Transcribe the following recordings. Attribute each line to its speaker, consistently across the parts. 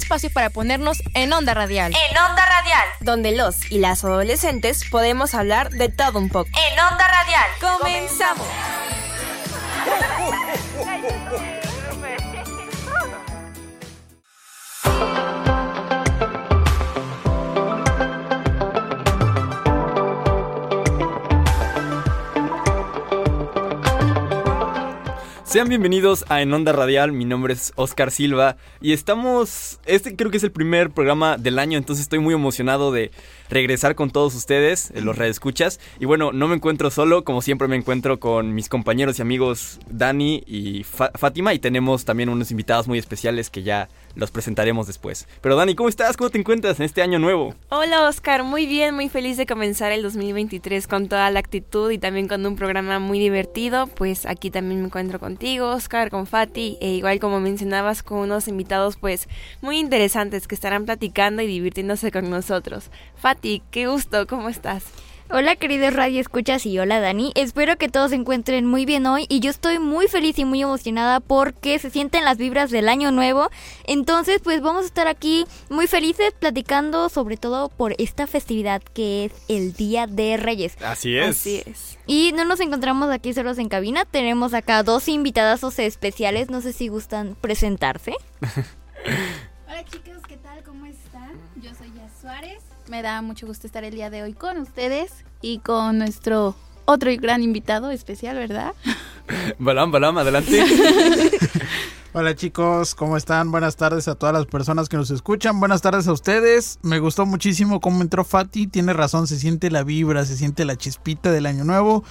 Speaker 1: espacio para ponernos en onda radial.
Speaker 2: En onda radial.
Speaker 3: Donde los y las adolescentes podemos hablar de todo un poco.
Speaker 2: En onda radial.
Speaker 3: Comenzamos.
Speaker 4: Sean bienvenidos a En Onda Radial, mi nombre es Oscar Silva y estamos, este creo que es el primer programa del año, entonces estoy muy emocionado de regresar con todos ustedes, eh, los escuchas Y bueno, no me encuentro solo, como siempre me encuentro con mis compañeros y amigos Dani y Fátima y tenemos también unos invitados muy especiales que ya los presentaremos después. Pero Dani, ¿cómo estás? ¿Cómo te encuentras en este año nuevo?
Speaker 3: Hola Oscar, muy bien, muy feliz de comenzar el 2023 con toda la actitud y también con un programa muy divertido. Pues aquí también me encuentro contigo, Oscar, con Fati, e igual como mencionabas con unos invitados pues muy interesantes que estarán platicando y divirtiéndose con nosotros. Fati, qué gusto, ¿cómo estás?
Speaker 5: Hola queridos Radio Escuchas y hola Dani, espero que todos se encuentren muy bien hoy y yo estoy muy feliz y muy emocionada porque se sienten las vibras del año nuevo, entonces pues vamos a estar aquí muy felices platicando sobre todo por esta festividad que es el Día de Reyes.
Speaker 4: Así es.
Speaker 3: Así es.
Speaker 5: Y no nos encontramos aquí solos en cabina, tenemos acá dos invitadas especiales, no sé si gustan presentarse.
Speaker 6: hola chicos, ¿qué tal? ¿Cómo están? Yo soy Ya Suárez. Me da mucho gusto estar el día de hoy con ustedes y con nuestro otro gran invitado especial, ¿verdad?
Speaker 4: Balam, Balam, adelante.
Speaker 7: Hola chicos, ¿cómo están? Buenas tardes a todas las personas que nos escuchan. Buenas tardes a ustedes. Me gustó muchísimo cómo entró Fati. Tiene razón, se siente la vibra, se siente la chispita del año nuevo.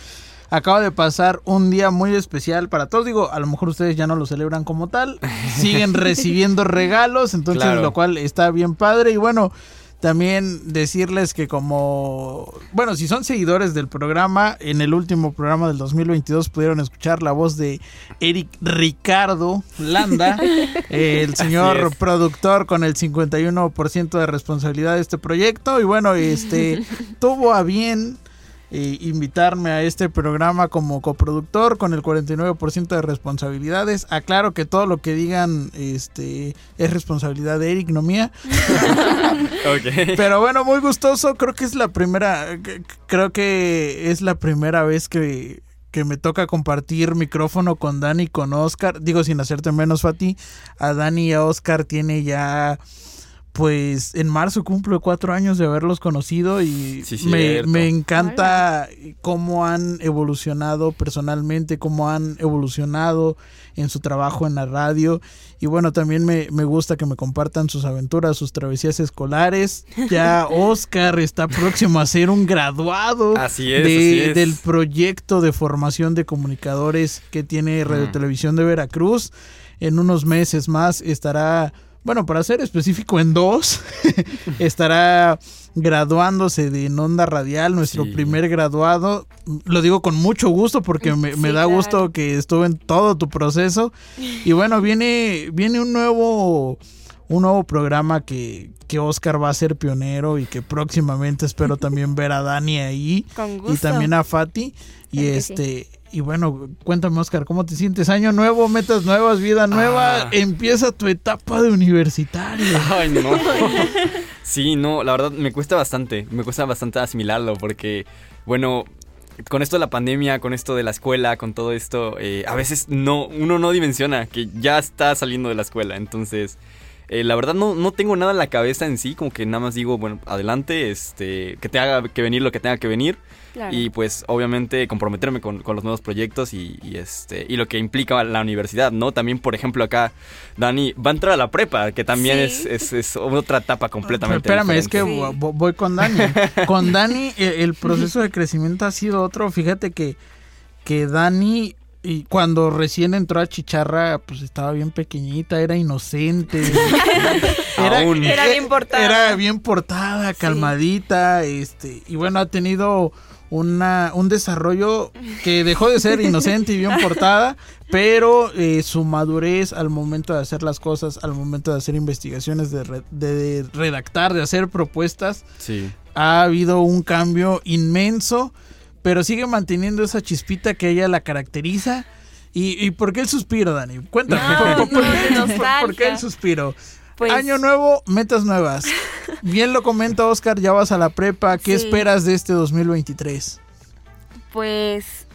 Speaker 7: Acaba de pasar un día muy especial para todos. Digo, a lo mejor ustedes ya no lo celebran como tal. Siguen recibiendo regalos, entonces lo cual está bien padre. Y bueno, también decirles que como, bueno, si son seguidores del programa, en el último programa del 2022 pudieron escuchar la voz de Eric Ricardo Landa, el señor productor con el 51% de responsabilidad de este proyecto. Y bueno, este tuvo a bien invitarme a este programa como coproductor con el 49% de responsabilidades. Aclaro que todo lo que digan este es responsabilidad de Eric, no mía. Pero bueno, muy gustoso. Creo que es la primera, creo que es la primera vez que, que me toca compartir micrófono con Dani y con Oscar. Digo, sin hacerte menos, Fati. A Dani y a Oscar tiene ya pues en marzo cumplo cuatro años de haberlos conocido y me, encanta cómo han evolucionado personalmente, cómo han evolucionado en su trabajo en la radio. Y bueno, también me, gusta que me compartan sus aventuras, sus travesías escolares. Ya Oscar está próximo a ser un graduado del proyecto de formación de comunicadores que tiene Radio Televisión de Veracruz. En unos meses más estará bueno, para ser específico, en dos, estará graduándose de Onda Radial, nuestro primer graduado. Lo digo con mucho gusto porque me, da gusto que estuve en todo tu proceso. Y bueno, viene, viene un nuevo un nuevo programa que, que Oscar va a ser pionero y que próximamente espero también ver a Dani ahí y también a Fati. Y este y bueno, cuéntame Oscar, ¿cómo te sientes? Año nuevo, metas nuevas, vida nueva, ah. empieza tu etapa de universitario.
Speaker 4: Ay, no. sí, no, la verdad me cuesta bastante, me cuesta bastante asimilarlo porque, bueno, con esto de la pandemia, con esto de la escuela, con todo esto, eh, a veces no, uno no dimensiona que ya está saliendo de la escuela, entonces... Eh, la verdad no, no tengo nada en la cabeza en sí, como que nada más digo, bueno, adelante, este, que te haga que venir lo que tenga que venir. Y pues obviamente comprometerme con, los nuevos proyectos y, este y lo que implica la universidad, ¿no? También, por ejemplo, acá Dani va a entrar a la prepa, que también es, es, otra etapa completamente
Speaker 7: Pero espérame, es que voy con Dani. con Dani el, proceso de crecimiento ha sido otro. Fíjate que, que Dani y cuando recién entró a Chicharra, pues estaba bien pequeñita, era inocente.
Speaker 3: era, era, bien portada.
Speaker 7: Era bien portada, calmadita, este, y bueno, ha tenido una, un desarrollo que dejó de ser inocente y bien portada, pero eh, su madurez al momento de hacer las cosas, al momento de hacer investigaciones, de, de redactar, de hacer propuestas,
Speaker 4: sí.
Speaker 7: ha habido un cambio inmenso, pero sigue manteniendo esa chispita que ella la caracteriza. ¿Y, y por qué el suspiro, Dani? Cuéntame, por, qué el suspiro?
Speaker 3: Pues-
Speaker 7: Año nuevo, metas nuevas. Bien lo comenta Oscar, ya vas a la prepa. ¿Qué
Speaker 3: Sí.
Speaker 7: esperas de este 2023?
Speaker 3: Pues.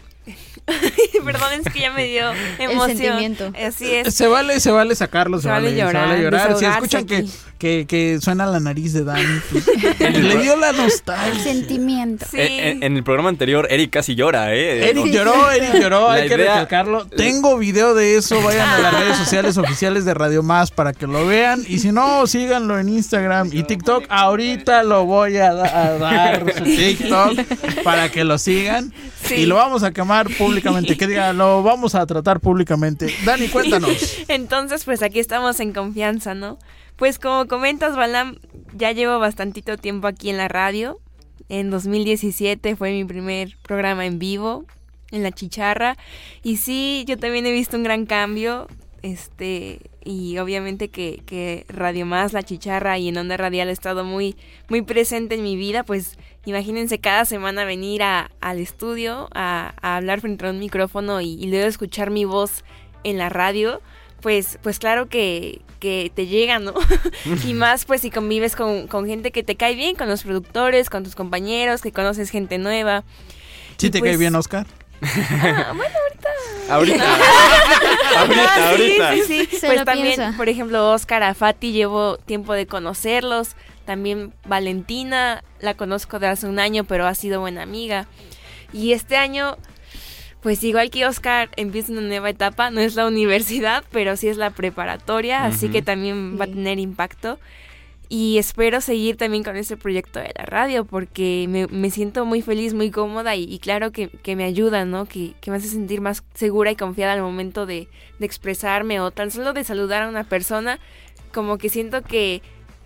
Speaker 3: Perdón, es que ya me dio emoción.
Speaker 5: sentimiento.
Speaker 3: Así es.
Speaker 7: Se vale, se vale sacarlo, se,
Speaker 3: Se
Speaker 7: vale,
Speaker 3: vale
Speaker 7: se
Speaker 3: llorar,
Speaker 7: vale llorar. Si escuchan que, que, que suena la nariz de Dani, pues, le dio la
Speaker 6: El
Speaker 7: nostalgia.
Speaker 6: sentimiento.
Speaker 3: Sí.
Speaker 4: En, en- en el programa anterior, Eric casi llora, ¿eh?
Speaker 7: Eric lloró, Eric lloró,
Speaker 4: La
Speaker 7: hay que
Speaker 4: idea-
Speaker 7: recalcarlo. Tengo video de eso, vayan a las redes sociales oficiales de Radio Más para que lo vean. Y si no, síganlo en Instagram y TikTok. Ahorita lo voy a, da- a dar su TikTok para que lo sigan.
Speaker 3: Sí.
Speaker 7: Y lo vamos a quemar públicamente, que diga, lo vamos a tratar públicamente. Dani, cuéntanos.
Speaker 3: Entonces, pues aquí estamos en confianza, ¿no? Pues como comentas, Balam, ya llevo bastantito tiempo aquí en la radio. En 2017 fue mi primer programa en vivo, en La Chicharra. Y sí, yo también he visto un gran cambio. Este, y obviamente que, que Radio Más, La Chicharra y en Onda Radial ha estado muy, muy presente en mi vida. Pues imagínense cada semana venir a- al estudio a, a hablar frente a un micrófono y, y luego escuchar mi voz en la radio pues, pues claro que, que te llega, ¿no? y más pues si convives con, con gente que te cae bien, con los productores, con tus compañeros, que conoces gente nueva.
Speaker 7: ¿Sí
Speaker 3: Y
Speaker 7: te
Speaker 3: pues-
Speaker 7: cae bien, Oscar?
Speaker 3: Ah, bueno,
Speaker 4: Ahorita.
Speaker 3: Ah,
Speaker 4: ahorita,
Speaker 3: sí,
Speaker 4: ahorita.
Speaker 3: sí, sí.
Speaker 5: Se
Speaker 3: Pues
Speaker 5: lo
Speaker 3: también,
Speaker 5: piensa.
Speaker 3: por ejemplo, Oscar Afati, llevo tiempo de conocerlos. También Valentina, la conozco de hace un año, pero ha sido buena amiga. Y este año, pues igual que Oscar, empieza una nueva etapa. No es la universidad, pero sí es la preparatoria, así que también va a tener impacto. Y espero seguir también con este proyecto de la radio porque me, me siento muy feliz, muy cómoda y, y claro que, que me ayuda, ¿no? Que, que me hace sentir más segura y confiada al momento de, de expresarme o tan solo de saludar a una persona. Como que siento que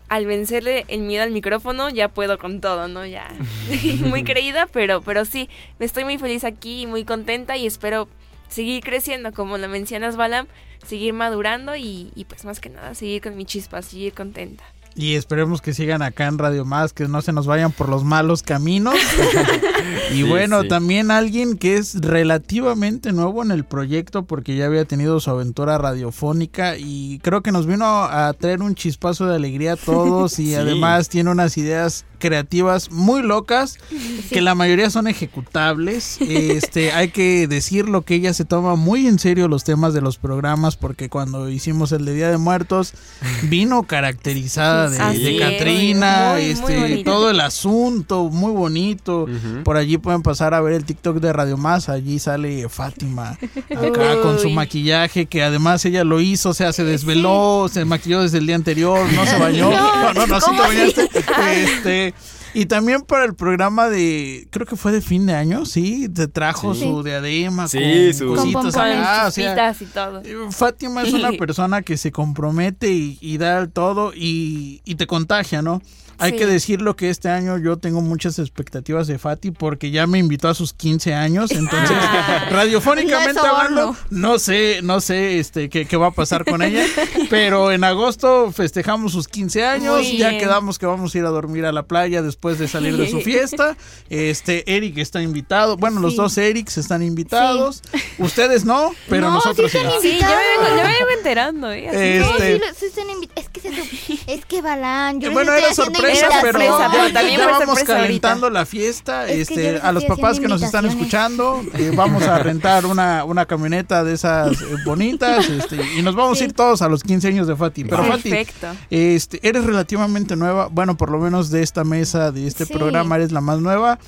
Speaker 3: al vencerle el miedo al micrófono ya puedo con todo, ¿no? Ya muy creída, pero, pero sí, me estoy muy feliz aquí y muy contenta y espero seguir creciendo, como lo mencionas, Balam, seguir madurando y, y pues más que nada seguir con mi chispa, seguir contenta.
Speaker 7: Y esperemos que sigan acá en Radio Más, que no se nos vayan por los malos caminos. y
Speaker 4: Sí,
Speaker 7: bueno,
Speaker 4: sí.
Speaker 7: también alguien que es relativamente nuevo en el proyecto porque ya había tenido su aventura radiofónica y creo que nos vino a traer un chispazo de alegría a todos y
Speaker 4: Sí.
Speaker 7: además tiene unas ideas creativas muy locas que la mayoría son ejecutables. Este, hay que decirlo que ella se toma muy en serio los temas de los programas porque cuando hicimos el de Día de Muertos vino caracterizada de,
Speaker 3: Así
Speaker 7: de. Catrina,
Speaker 3: Muy, muy
Speaker 7: este, todo el asunto, muy bonito. Por allí pueden pasar a ver el TikTok de Radio Más, allí sale Fátima acá con su maquillaje que además ella lo hizo, o sea, se desveló, se maquilló desde el día anterior, no se bañó. No, no, no, sí te bañaste. Este, Bye. Y también para el programa de, creo que fue de fin de año, sí, te trajo
Speaker 4: Sí.
Speaker 7: su diadema
Speaker 4: Sí,
Speaker 7: con
Speaker 4: su-
Speaker 7: cositas
Speaker 3: Con
Speaker 7: acá, o sea,
Speaker 3: y todo.
Speaker 7: eh, Fátima es una persona que se compromete y, y da el todo y, y te contagia, ¿no? Hay
Speaker 3: Sí.
Speaker 7: que decirlo que este año yo tengo muchas expectativas de Fati porque ya me invitó a sus 15 años, entonces
Speaker 3: Ah.
Speaker 7: radiofónicamente hablando, no sé, no sé este qué, qué va a pasar con ella, pero en agosto festejamos sus 15 años,
Speaker 3: Muy
Speaker 7: ya
Speaker 3: bien.
Speaker 7: quedamos que vamos a ir a dormir a la playa después de salir de su fiesta. Este Eric está invitado, bueno, los dos Erics están invitados. Ustedes no, pero
Speaker 5: No,
Speaker 7: nosotros
Speaker 5: sí están
Speaker 3: Sí, yo me vengo, yo me vengo enterando, ¿eh? Así
Speaker 7: Eh,
Speaker 5: No,
Speaker 7: Este-
Speaker 5: sí, están invi- Es que se es que Balán, yo les
Speaker 7: bueno, era sorpresa, pero
Speaker 3: sorpresa, pero también
Speaker 7: ya
Speaker 3: fue
Speaker 7: vamos
Speaker 3: sorpresa
Speaker 7: calentando la fiesta.
Speaker 5: Es
Speaker 7: este, a los papás que nos están escuchando, eh, vamos a rentar una, una camioneta de esas eh, bonitas este, y nos vamos a ir todos a los 15 años de Fati. Pero Fati,
Speaker 3: Perfecto.
Speaker 7: este, eres relativamente nueva, bueno, por lo menos de esta mesa, de este
Speaker 5: Sí.
Speaker 7: programa, eres la más nueva.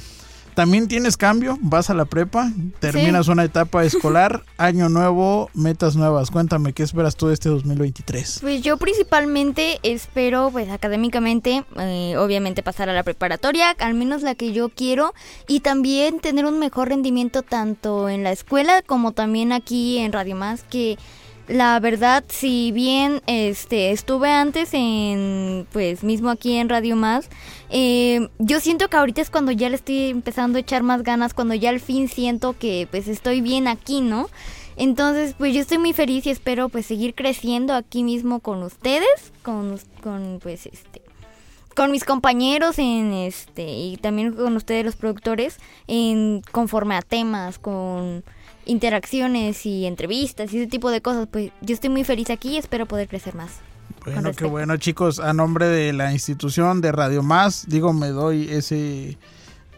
Speaker 7: También tienes cambio, vas a la prepa, terminas una etapa escolar, año nuevo, metas nuevas. Cuéntame, ¿qué esperas tú de este 2023?
Speaker 5: Pues yo principalmente espero, pues académicamente, eh, obviamente pasar a la preparatoria, al menos la que yo quiero, y también tener un mejor rendimiento tanto en la escuela como también aquí en Radio Más, que la verdad, si bien este estuve antes en, pues mismo aquí en Radio Más, eh, yo siento que ahorita es cuando ya le estoy empezando a echar más ganas, cuando ya al fin siento que pues estoy bien aquí, ¿no? Entonces, pues yo estoy muy feliz y espero pues seguir creciendo aquí mismo con ustedes, con, con pues este con mis compañeros en este y también con ustedes los productores en conforme a temas, con interacciones y entrevistas y ese tipo de cosas, pues yo estoy muy feliz aquí y espero poder crecer más.
Speaker 7: Bueno, qué bueno, chicos. A nombre de la institución de Radio Más, digo, me doy ese.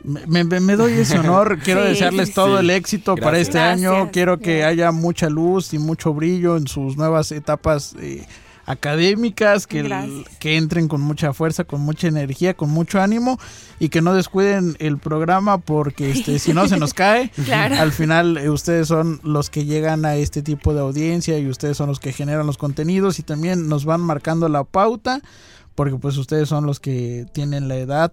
Speaker 7: Me, me- me doy ese honor. Quiero
Speaker 3: Sí,
Speaker 7: desearles todo
Speaker 4: sí.
Speaker 7: el éxito para
Speaker 4: Gracias.
Speaker 7: este año. Quiero que haya mucha luz y mucho brillo en sus nuevas etapas eh, académicas, que, el- que entren con mucha fuerza, con mucha energía, con mucho ánimo y que no descuiden el programa porque este, si no se nos cae.
Speaker 3: Claro.
Speaker 7: Al final eh, ustedes son los que llegan a este tipo de audiencia y ustedes son los que generan los contenidos y también nos van marcando la pauta porque pues ustedes son los que tienen la edad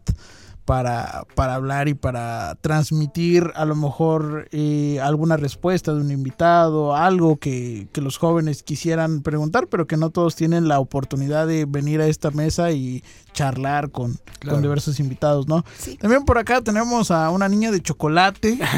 Speaker 7: para, para hablar y para transmitir a lo mejor eh, alguna respuesta de un invitado, algo que, que los jóvenes quisieran preguntar, pero que no todos tienen la oportunidad de venir a esta mesa y charlar con, con diversos invitados, ¿no?
Speaker 3: Sí.
Speaker 7: También por acá tenemos a una niña de chocolate.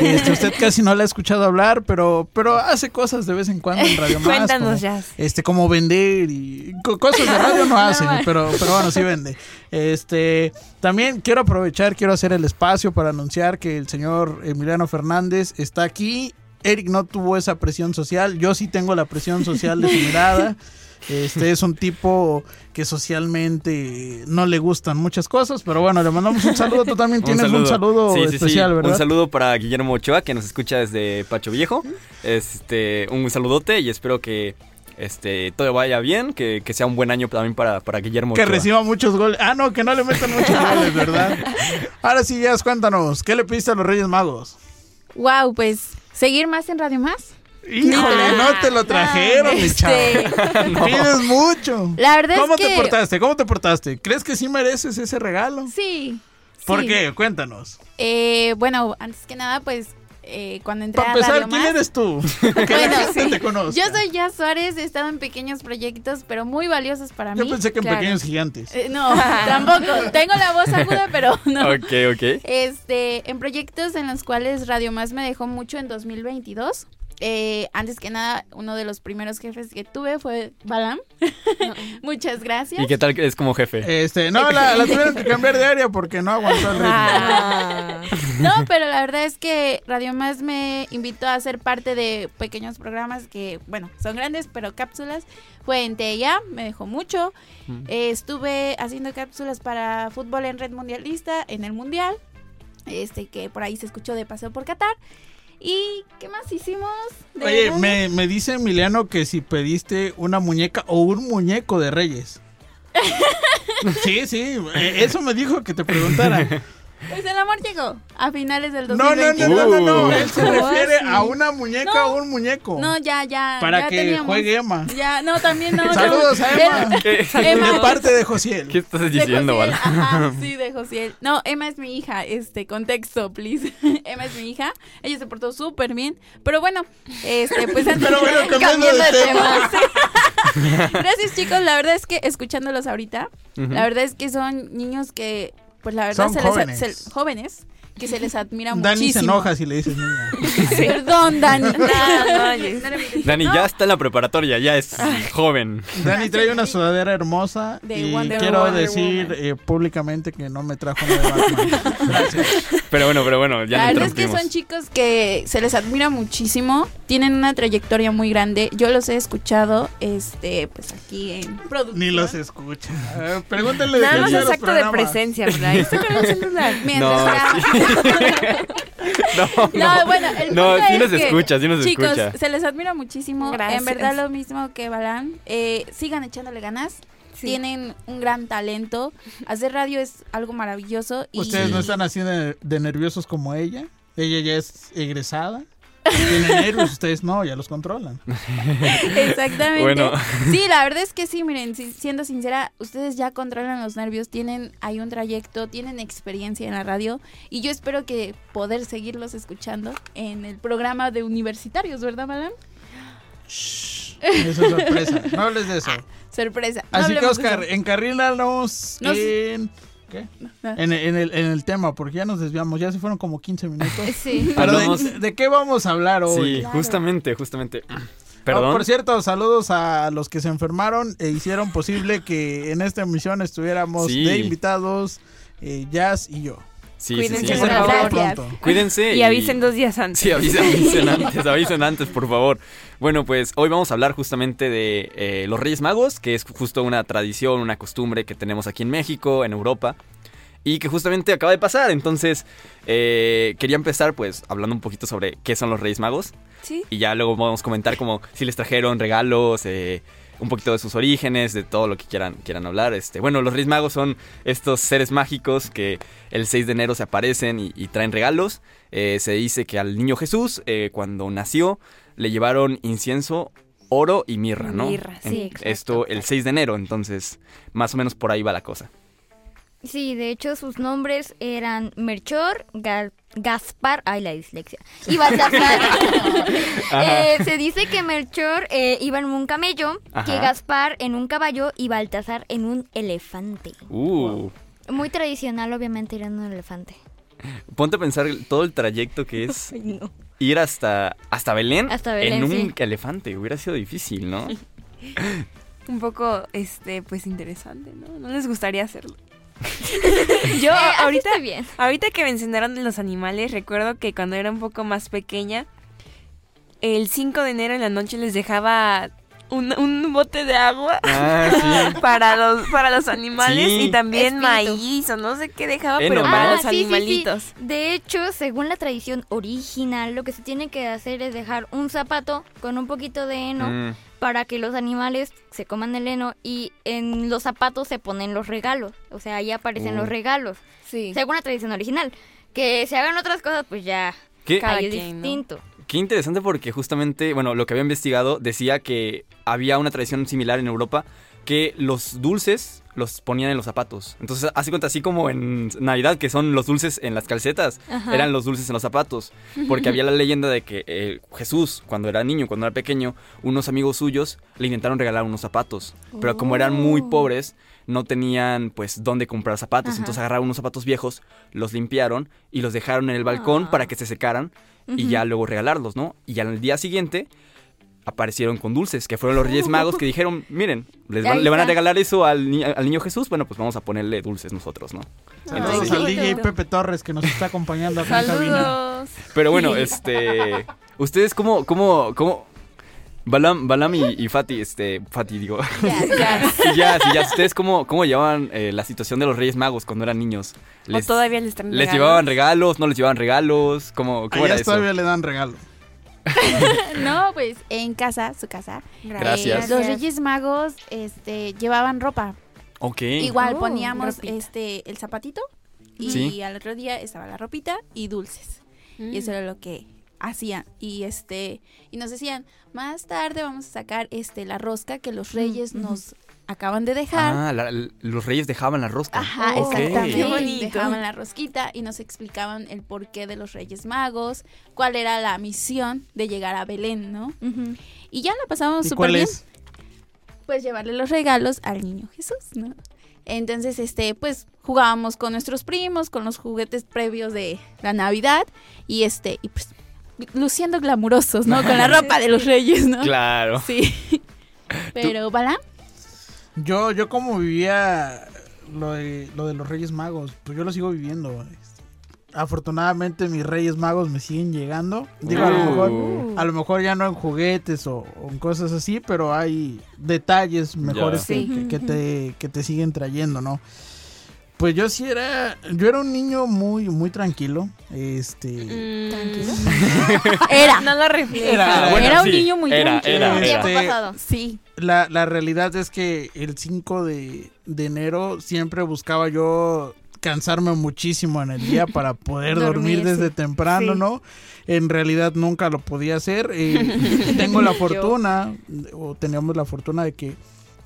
Speaker 7: Este, usted casi no la ha escuchado hablar, pero, pero hace cosas de vez en cuando en Radio Más.
Speaker 3: Cuéntanos,
Speaker 7: como-
Speaker 3: ya.
Speaker 7: este como vender y co- cosas de radio no hace, pero pero bueno, sí vende. Este, también quiero aprovechar, quiero hacer el espacio para anunciar que el señor Emiliano Fernández está aquí. Eric no tuvo esa presión social, yo sí tengo la presión social de su mirada. Este es un tipo que socialmente no le gustan muchas cosas, pero bueno, le mandamos un saludo. Tú también tienes un saludo
Speaker 4: sí, sí.
Speaker 7: especial, ¿verdad?
Speaker 4: Un saludo para Guillermo Ochoa, que nos escucha desde Pacho Viejo. Este, un saludote y espero que este, todo vaya bien, que, que sea un buen año también para, para Guillermo
Speaker 7: Que
Speaker 4: Ochoa.
Speaker 7: reciba muchos goles. Ah, no, que no le metan muchos goles, ¿verdad? Ahora sí, ya cuéntanos, ¿qué le pediste a los Reyes Magos?
Speaker 6: Wow, pues seguir más en Radio Más.
Speaker 7: Híjole, no te lo trajeron, mi chavo.
Speaker 6: Este,
Speaker 7: Pides mucho.
Speaker 6: La verdad
Speaker 7: ¿Cómo
Speaker 6: es que
Speaker 7: te portaste? ¿Cómo te portaste? ¿Crees que sí mereces ese regalo?
Speaker 6: Sí.
Speaker 7: ¿Por
Speaker 6: sí.
Speaker 7: qué? Cuéntanos.
Speaker 6: Eh, bueno, antes que nada, pues eh, cuando entré
Speaker 7: Para
Speaker 6: a
Speaker 7: empezar,
Speaker 6: Radio
Speaker 7: ¿quién
Speaker 6: Más,
Speaker 7: eres tú? Que
Speaker 6: Bueno, sí.
Speaker 7: te conozca.
Speaker 6: Yo soy Jazz Suárez, he estado en pequeños proyectos, pero muy valiosos para
Speaker 7: Yo
Speaker 6: mí.
Speaker 7: pensé que en pequeños gigantes.
Speaker 6: Eh, no, tampoco. Tengo la voz aguda, pero no.
Speaker 4: Ok, ok.
Speaker 6: Este, en proyectos en los cuales Radio Más me dejó mucho en 2022. Eh, antes que nada, uno de los primeros jefes que tuve fue Balam. Muchas gracias.
Speaker 4: ¿Y qué tal que es como jefe?
Speaker 7: Este, no, la, la tuvieron que cambiar de área porque no aguantó el ritmo.
Speaker 3: Ah.
Speaker 6: No, pero la verdad es que Radio Más me invitó a ser parte de pequeños programas que, bueno, son grandes, pero cápsulas. Fue en TIA, me dejó mucho. Eh, estuve haciendo cápsulas para fútbol en red mundialista, en el mundial. Este, que por ahí se escuchó de paseo por Qatar. ¿Y qué más hicimos? de
Speaker 7: Oye, me, me dice Emiliano que si pediste una muñeca o un muñeco de Reyes. Sí, sí, eh, eso me dijo que te preguntara.
Speaker 6: Pues el amor llegó a finales del
Speaker 7: No, no, no,
Speaker 6: 2020.
Speaker 7: no, no, no,
Speaker 4: Uh.
Speaker 7: él se
Speaker 6: ¿Cómo
Speaker 7: refiere a una muñeca
Speaker 6: No.
Speaker 7: o un muñeco.
Speaker 6: No, ya, ya.
Speaker 7: Para
Speaker 6: ya
Speaker 7: que
Speaker 6: teníamos.
Speaker 7: juegue Emma.
Speaker 6: Ya, no, también no.
Speaker 7: Saludos
Speaker 6: ya-
Speaker 7: a Emma.
Speaker 4: ¿Qué,
Speaker 6: Emma.
Speaker 7: De parte de Josiel.
Speaker 4: qué estás
Speaker 6: De
Speaker 4: diciendo, Val?
Speaker 6: Ajá, sí, de Josiel. No, Emma es mi hija, este, contexto, please. Emma es mi hija, ella se portó súper bien, pero bueno, este, pues antes
Speaker 7: Pero bueno, cambiando de tema.
Speaker 6: Sí. Gracias chicos, la verdad es que escuchándolos ahorita, la verdad es que son niños que, pues la verdad
Speaker 7: Son
Speaker 6: se
Speaker 7: jóvenes.
Speaker 6: les, se- jóvenes, que se les admira
Speaker 7: Dani se
Speaker 6: muchísimo.
Speaker 7: enoja si le dices niña.
Speaker 6: Perdón, Dani.
Speaker 3: No, no, Jess.
Speaker 4: Dani ya está en la preparatoria, ya es joven.
Speaker 7: Dani trae una sudadera hermosa
Speaker 6: De
Speaker 7: y
Speaker 6: Wonder
Speaker 7: quiero decir eh, públicamente que no me trajo una de Batman. Gracias.
Speaker 4: Pero bueno, pero bueno, ya
Speaker 6: La verdad es que son chicos que se les admira muchísimo, tienen una trayectoria muy grande. Yo los he escuchado, este, pues aquí en producción.
Speaker 7: Ni los escucha. Eh, pregúntenle de
Speaker 3: Nada más
Speaker 7: hacían
Speaker 3: es
Speaker 7: los
Speaker 3: acto de presencia, ¿verdad? Está con el celular.
Speaker 6: Mientras
Speaker 4: No, No,
Speaker 6: No, bueno, el
Speaker 4: No,
Speaker 6: punto
Speaker 4: sí
Speaker 6: es
Speaker 4: nos
Speaker 6: que,
Speaker 4: escucha, sí nos
Speaker 6: chicos,
Speaker 4: escucha.
Speaker 6: se les admira muchísimo.
Speaker 3: Gracias.
Speaker 6: En verdad lo mismo que Balán. Eh, sigan echándole ganas.
Speaker 3: Sí.
Speaker 6: Tienen un gran talento. Hacer radio es algo maravilloso. Y
Speaker 7: Ustedes no están así de, de nerviosos como ella. Ella ya es egresada. Tiene nervios, ustedes no, ya los controlan.
Speaker 6: Exactamente.
Speaker 4: Bueno.
Speaker 6: Sí, la verdad es que sí, miren, si- siendo sincera, ustedes ya controlan los nervios, tienen ahí un trayecto, tienen experiencia en la radio y yo espero que poder seguirlos escuchando en el programa de universitarios, ¿verdad, Malan?
Speaker 7: Eso es sorpresa. No hables de eso.
Speaker 6: Sorpresa. No
Speaker 7: Así que, Oscar, encarrílanos
Speaker 6: No, sí.
Speaker 7: en, ¿qué?
Speaker 6: no.
Speaker 7: En, en el, en el tema, porque ya nos desviamos. Ya se fueron como 15 minutos.
Speaker 5: Sí.
Speaker 7: Pero de- de, qué vamos a hablar hoy?
Speaker 4: Sí, justamente, justamente.
Speaker 7: Ah,
Speaker 4: Perdón.
Speaker 7: por cierto, saludos a los que se enfermaron e hicieron posible que en esta emisión estuviéramos
Speaker 4: Sí.
Speaker 7: de invitados eh, Jazz y yo.
Speaker 4: Sí,
Speaker 3: Cuídense,
Speaker 4: sí, sí.
Speaker 3: por favor.
Speaker 4: Cuídense.
Speaker 3: Y avisen dos días antes.
Speaker 4: Sí, avisen, avisen antes, avisen antes, por favor. Bueno, pues hoy vamos a hablar justamente de eh, los Reyes Magos, que es justo una tradición, una costumbre que tenemos aquí en México, en Europa, y que justamente acaba de pasar. Entonces, eh, quería empezar pues hablando un poquito sobre qué son los Reyes Magos,
Speaker 3: Sí.
Speaker 4: y ya luego vamos a comentar como si les trajeron regalos, eh, un poquito de sus orígenes, de todo lo que quieran, quieran hablar. Este, bueno, los Reyes Magos son estos seres mágicos que el 6 de enero se aparecen y, y traen regalos. Eh, se dice que al niño Jesús, eh, cuando nació, le llevaron incienso, oro y mirra, ¿no?
Speaker 3: Mirra,
Speaker 5: sí, exacto.
Speaker 4: Esto el 6 de enero, entonces más o menos por ahí va la cosa.
Speaker 5: Sí, de hecho sus nombres eran Melchor, Ga- Gaspar, ay la dislexia, y Baltasar. Eh, se dice que Melchor eh, iba en un camello, que. Gaspar en un caballo y Baltasar en un elefante.
Speaker 4: Uh,
Speaker 5: Muy tradicional, obviamente, ir en un elefante.
Speaker 4: ponte a pensar todo el trayecto que es
Speaker 5: Ay, no.
Speaker 4: ir hasta, hasta Belén,
Speaker 5: Hasta Belén,
Speaker 4: en un
Speaker 5: sí.
Speaker 4: elefante. Hubiera sido difícil, ¿no?
Speaker 3: Un poco, este, pues interesante, ¿no? ¿No les gustaría hacerlo? Yo
Speaker 5: Eh,
Speaker 3: ahorita,
Speaker 5: bien.
Speaker 3: ahorita que mencionaron de los animales, recuerdo que cuando era un poco más pequeña, el 5 de enero en la noche les dejaba un, un bote de agua
Speaker 4: Ah, sí.
Speaker 3: para los para los animales
Speaker 4: Sí.
Speaker 3: y también
Speaker 5: Espíritu.
Speaker 3: maíz o no sé qué dejaba,
Speaker 4: Heno,
Speaker 3: pero
Speaker 4: ¿no?
Speaker 3: para
Speaker 5: Ah,
Speaker 3: los
Speaker 5: sí, sí, sí.
Speaker 3: animalitos.
Speaker 5: De hecho, según la tradición original, lo que se tiene que hacer es dejar un zapato con un poquito de heno
Speaker 4: Mm,
Speaker 5: para que los animales se coman el heno y en los zapatos se ponen los regalos. O sea, ahí aparecen
Speaker 4: Uh.
Speaker 5: los regalos.
Speaker 3: Sí.
Speaker 5: Según la tradición original. Que se hagan otras cosas, pues ya
Speaker 4: ¿Qué?
Speaker 3: Cada
Speaker 5: es
Speaker 3: quien, ¿no?
Speaker 5: distinto.
Speaker 4: Qué interesante porque justamente, bueno, lo que había investigado decía que había una tradición similar en Europa que los dulces los ponían en los zapatos. Entonces, hace cuenta así como en Navidad que son los dulces en las calcetas,
Speaker 5: Ajá.
Speaker 4: eran los dulces en los zapatos, porque había la leyenda de que eh, Jesús, cuando era niño, cuando era pequeño, unos amigos suyos le intentaron regalar unos zapatos, pero como eran muy
Speaker 5: Oh.
Speaker 4: pobres, no tenían pues dónde comprar zapatos,
Speaker 5: Ajá.
Speaker 4: entonces agarraron unos zapatos viejos, los limpiaron y los dejaron en el balcón
Speaker 5: Ah.
Speaker 4: para que se secaran y ya luego regalarlos, ¿no? Y al día siguiente aparecieron con dulces, que fueron los Reyes Magos que dijeron, miren, les van- le van a regalar eso al, ni- al niño Jesús, bueno, pues vamos a ponerle dulces nosotros, ¿no?
Speaker 7: Saludos
Speaker 3: qué
Speaker 7: al DJ. Pepe Torres que nos está acompañando acá en cabina.
Speaker 4: Pero bueno, este, ustedes cómo, cómo, cómo, Balam, Balam y, y Fati, este, Fati digo,
Speaker 3: Ya.
Speaker 4: y ya, ya, ustedes cómo, cómo llevaban eh, la situación de los Reyes Magos cuando eran niños?
Speaker 3: o todavía les están
Speaker 4: ¿Les llevaban regalos? ¿No les llevaban regalos? ¿Cómo, cómo era eso?
Speaker 7: todavía le dan regalo.
Speaker 6: No, pues en casa, su casa.
Speaker 4: Gracias.
Speaker 6: eh, los Reyes Magos este, llevaban ropa.
Speaker 4: Ok.
Speaker 6: Igual
Speaker 5: Oh,
Speaker 6: poníamos
Speaker 3: ropita.
Speaker 6: este el zapatito y
Speaker 4: Sí.
Speaker 6: al otro día estaba la ropita y dulces. Y eso era lo que hacían. Y este y nos decían, más tarde vamos a sacar este la rosca que los reyes nos acaban de dejar.
Speaker 4: Ah, la- los reyes dejaban la rosca.
Speaker 6: Ajá,
Speaker 4: Ok.
Speaker 6: exactamente.
Speaker 3: Qué bonito.
Speaker 6: Dejaban la rosquita y nos explicaban el porqué de los Reyes Magos, cuál era la misión de llegar a Belén, ¿no? Y ya la pasamos
Speaker 7: ¿Y
Speaker 6: súper
Speaker 7: cuál
Speaker 6: bien.
Speaker 7: es?
Speaker 6: Pues llevarle los regalos al niño Jesús, ¿no? Entonces, este, pues jugábamos con nuestros primos, con los juguetes previos de la Navidad y este, y pues luciendo glamurosos, ¿no? Con la ropa de los reyes, ¿no?
Speaker 4: Claro.
Speaker 6: Sí. Pero, ¿Balán?
Speaker 7: Yo, yo como vivía lo de, lo de los Reyes Magos, pues yo lo sigo viviendo. Afortunadamente mis Reyes Magos me siguen llegando. Digo, a lo
Speaker 4: Uh.
Speaker 7: mejor, a lo mejor ya no en juguetes o, o en cosas así, pero hay detalles mejores
Speaker 3: Ya.
Speaker 7: que,
Speaker 3: Sí.
Speaker 7: que- que te, que te siguen trayendo, ¿no? Pues yo sí era, yo era un niño muy, muy tranquilo. Este,
Speaker 3: ¿Tranquilo?
Speaker 6: Era.
Speaker 3: No lo refleja.
Speaker 7: Era-
Speaker 4: bueno,
Speaker 6: era un
Speaker 4: sí,
Speaker 6: niño muy
Speaker 4: era,
Speaker 6: tranquilo.
Speaker 4: era,
Speaker 7: Este,
Speaker 5: pasado.
Speaker 6: Sí.
Speaker 7: la, la realidad es que el 5 de, de enero siempre buscaba yo cansarme muchísimo en el día para poder dormir,
Speaker 3: Dormir,
Speaker 7: desde
Speaker 3: sí.
Speaker 7: temprano,
Speaker 3: Sí.
Speaker 7: ¿no? En realidad nunca lo podía hacer. eh, tengo la fortuna, o teníamos la fortuna de que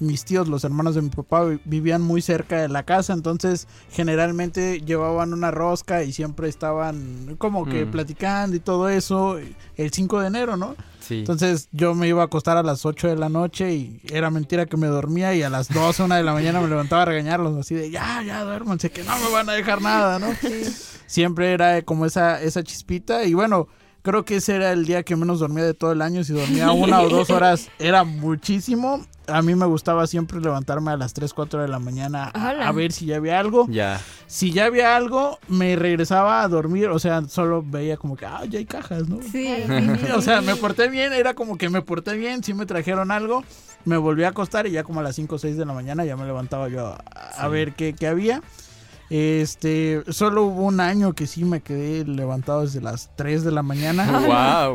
Speaker 7: mis tíos, los hermanos de mi papá, vi- vivían muy cerca de la casa, entonces generalmente llevaban una rosca y siempre estaban como que
Speaker 4: Mm.
Speaker 7: platicando y todo eso el 5 de enero, ¿no?
Speaker 4: Sí.
Speaker 7: Entonces yo me iba a acostar a las 8 de la noche y era mentira que me dormía y a las 12, 1 de la mañana me levantaba a regañarlos así de ya, ya duérmanse, que no me van a dejar nada, ¿no? Siempre era como esa, esa chispita y bueno, creo que ese era el día que menos dormía de todo el año, si dormía una o dos horas era muchísimo a mí me gustaba siempre levantarme a las 3, 4 de la mañana a, ver si ya había algo.
Speaker 4: Ya.
Speaker 7: Si ya había algo, me regresaba a dormir, o sea, solo veía como que, ah, ya hay cajas, ¿no?
Speaker 5: Sí.
Speaker 7: o sea, me porté bien, era como que me porté bien, sí me trajeron algo, me volví a acostar y ya como a las 5 o 6 de la mañana ya me levantaba yo a, a
Speaker 4: Sí.
Speaker 7: ver qué, qué había. Este, solo hubo un año que sí me quedé levantado desde las 3 de la mañana.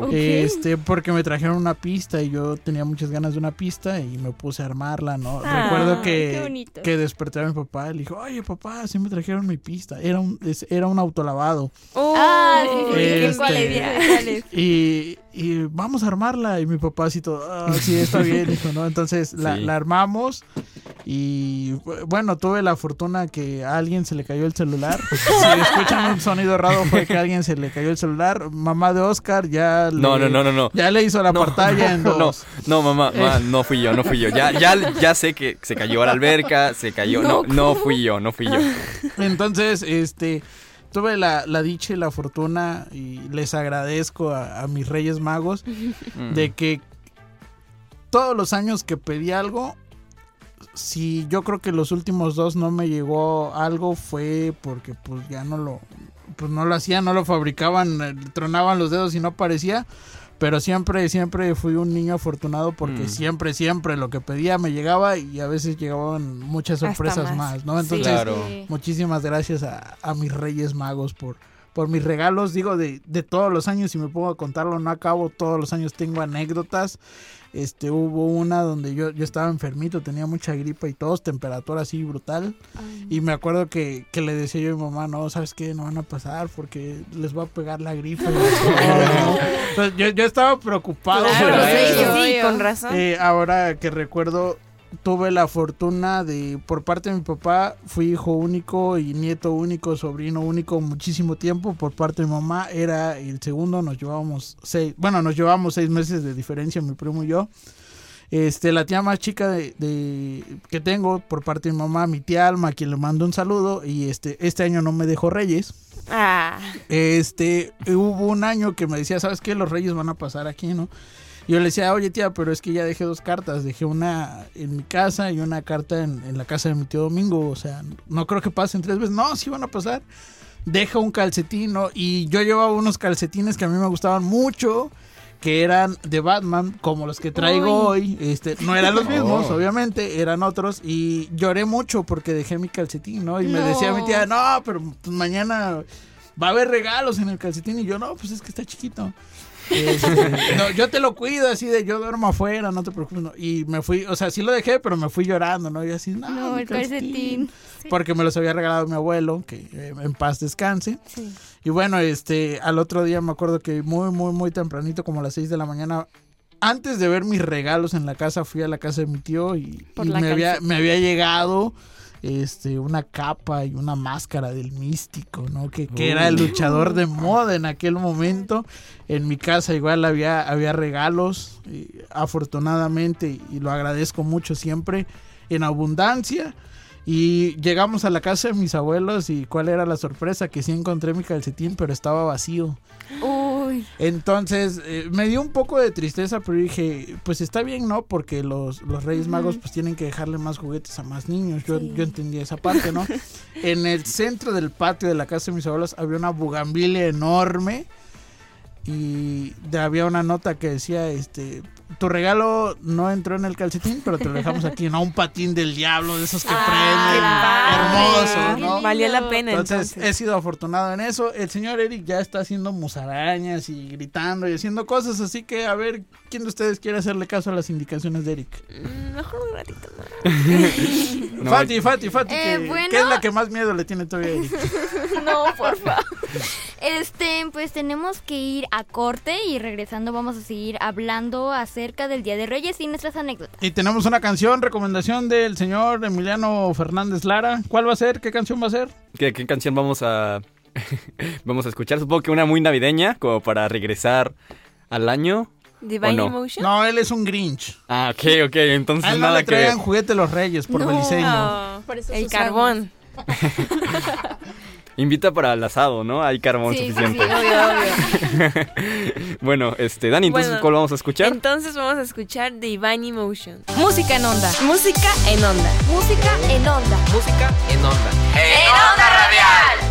Speaker 4: Wow.
Speaker 7: Este, porque me trajeron una pista y yo tenía muchas ganas de una pista y me puse a armarla, ¿no?
Speaker 3: Ah,
Speaker 7: Recuerdo que, que desperté a mi papá y le dijo, oye papá, sí me trajeron mi pista. Era un, es- era un autolavado.
Speaker 5: Ah, sí, sí, sí,
Speaker 7: Este-
Speaker 5: ¿cuál es? Ya sé cuál es.
Speaker 7: Y, y vamos a armarla. Y mi papá así todo, "Ah, sí, está bien, ¿no? Entonces la, la armamos y bu- bueno, tuve la fortuna que a alguien se le cayó el celular. Si escuchan un sonido raro fue que a alguien se le cayó el celular. Mamá de Oscar ya le,
Speaker 4: No, no, no, no, no.
Speaker 7: Ya le hizo la
Speaker 4: No,
Speaker 7: pantalla en
Speaker 4: no,
Speaker 7: dos.
Speaker 4: No, mamá, mamá, no fui yo, no fui yo. Ya, ya, ya sé que se cayó a la alberca, se cayó. No, no fui yo, no fui yo.
Speaker 7: Entonces, este, tuve la, la dicha y la fortuna y les agradezco a, a mis Reyes Magos
Speaker 4: Mm.
Speaker 7: de que todos los años que pedí algo, si yo creo que los últimos dos no me llegó algo fue porque pues ya no lo, pues no lo hacían, no lo fabricaban, eh, tronaban los dedos y no aparecía. Pero siempre, siempre fui un niño afortunado porque
Speaker 4: Mm.
Speaker 7: siempre, siempre lo que pedía me llegaba y a veces llegaban muchas sorpresas
Speaker 3: más.
Speaker 7: más, ¿no? Entonces.
Speaker 5: Sí.
Speaker 7: Muchísimas gracias a, a mis Reyes Magos por, por mis regalos. Digo, de, de todos los años, si me pongo a contarlo, no acabo. Todos los años tengo anécdotas. Este, hubo una donde yo, yo estaba enfermito, tenía mucha gripa y tos, temperatura así brutal. Y me acuerdo que, que le decía yo a mi mamá, no, ¿sabes qué? No van a pasar porque les va a pegar la gripa. yo, yo estaba preocupado
Speaker 3: Claro,
Speaker 7: por
Speaker 3: sí,
Speaker 7: eso.
Speaker 3: sí, con razón.
Speaker 7: Eh, ahora que recuerdo, tuve la fortuna de, por parte de mi papá, fui hijo único y nieto único, sobrino único muchísimo tiempo. Por parte de mi mamá era el segundo, nos llevábamos seis, bueno, nos llevábamos seis meses de diferencia, mi primo y yo. Este, la tía más chica de, de- que tengo por parte de mi mamá, mi tía Alma, a quien le mando un saludo, y este, este año no me dejó Reyes.
Speaker 3: Ah,
Speaker 7: Este, hubo un año que me decía, ¿sabes qué? Los reyes van a pasar aquí, ¿no? Y yo le decía, oye tía, pero es que ya dejé dos cartas, dejé una en mi casa y una carta en, en la casa de mi tío Domingo, o sea, no creo que pasen tres veces, no, sí van a pasar. Deja un calcetín, ¿no? Y yo llevaba unos calcetines que a mí me gustaban mucho, que eran de Batman, como los que traigo hoy. Este, no eran los mismos,
Speaker 4: Oh.
Speaker 7: obviamente, eran otros. Y lloré mucho porque dejé mi calcetín, ¿no? Y me decía mi tía, no, pero pues, mañana va a haber regalos en el calcetín. Y yo, no, pues es que está chiquito. Este, no, yo te lo cuido así de yo duermo afuera, no te preocupes. no. Y me fui, o sea, sí lo dejé, pero me fui llorando, ¿no? Y así, no,
Speaker 5: No, el calcetín.
Speaker 7: Porque me los había regalado mi abuelo, que eh, en paz descanse.
Speaker 3: sí.
Speaker 7: Y bueno, este, al otro día me acuerdo que muy, muy, muy tempranito, como a las 6 de la mañana, antes de ver mis regalos en la casa, fui a la casa de mi tío y, y me, había, me había llegado este, una capa y una máscara del místico, ¿no? Que, que era el luchador de moda en aquel momento. En mi casa igual había, había regalos, y afortunadamente, y lo agradezco mucho siempre, en abundancia. Y llegamos a la casa de mis abuelos y cuál era la sorpresa, que sí encontré mi calcetín, pero estaba vacío. Entonces eh, me dio un poco de tristeza, pero dije, pues está bien, ¿no? Porque los, los Reyes Magos pues tienen que dejarle más juguetes a más niños. Yo, yo entendí esa parte, ¿no? en el centro del patio de la casa de mis abuelos había una bugambilia enorme y había una nota que decía, este, tu regalo no entró en el calcetín, pero te lo dejamos aquí, ¿no? Un patín del diablo, de esos que prenden, hermoso, ¿no?
Speaker 3: Valió la pena
Speaker 7: Entonces,
Speaker 3: entonces.
Speaker 7: he sido afortunado en eso. El señor Eric ya está haciendo musarañas y gritando y haciendo cosas, así que a ver quién de ustedes quiere hacerle caso a las indicaciones de Eric.
Speaker 3: Mm, Mejor un ratito más.
Speaker 4: No,
Speaker 7: Fati, Fati, Fati,
Speaker 5: Eh,
Speaker 7: que-
Speaker 5: bueno.
Speaker 7: ¿qué es la que más miedo le tiene todavía a Eric?
Speaker 5: No, por favor. Este, pues tenemos que ir a corte y regresando vamos a seguir hablando acerca del Día de Reyes y nuestras anécdotas.
Speaker 7: Y tenemos una canción, recomendación del señor Emiliano Fernández Lara. ¿Cuál va a ser? ¿Qué canción va a ser?
Speaker 4: ¿Qué, qué canción vamos a vamos a escuchar? Supongo que una muy navideña, como para regresar al año.
Speaker 3: ¿Divine
Speaker 4: no?
Speaker 3: Emotion?
Speaker 7: No, él es un Grinch.
Speaker 4: Ah, ok, ok. Entonces,
Speaker 7: ah, no
Speaker 4: nada
Speaker 7: le traigan que... juguete los reyes por
Speaker 5: no.
Speaker 6: Por eso
Speaker 3: el carbón.
Speaker 4: Invita para el asado, ¿no? Hay carbón suficiente.
Speaker 3: Obvio, obvio.
Speaker 4: bueno, este, Dani, entonces,
Speaker 3: bueno,
Speaker 4: ¿cuál vamos a escuchar?
Speaker 3: Entonces vamos a escuchar Divine Emotion.
Speaker 1: Música en onda.
Speaker 3: Música en onda.
Speaker 1: Música en onda.
Speaker 2: Música en onda.
Speaker 1: ¡En onda radial!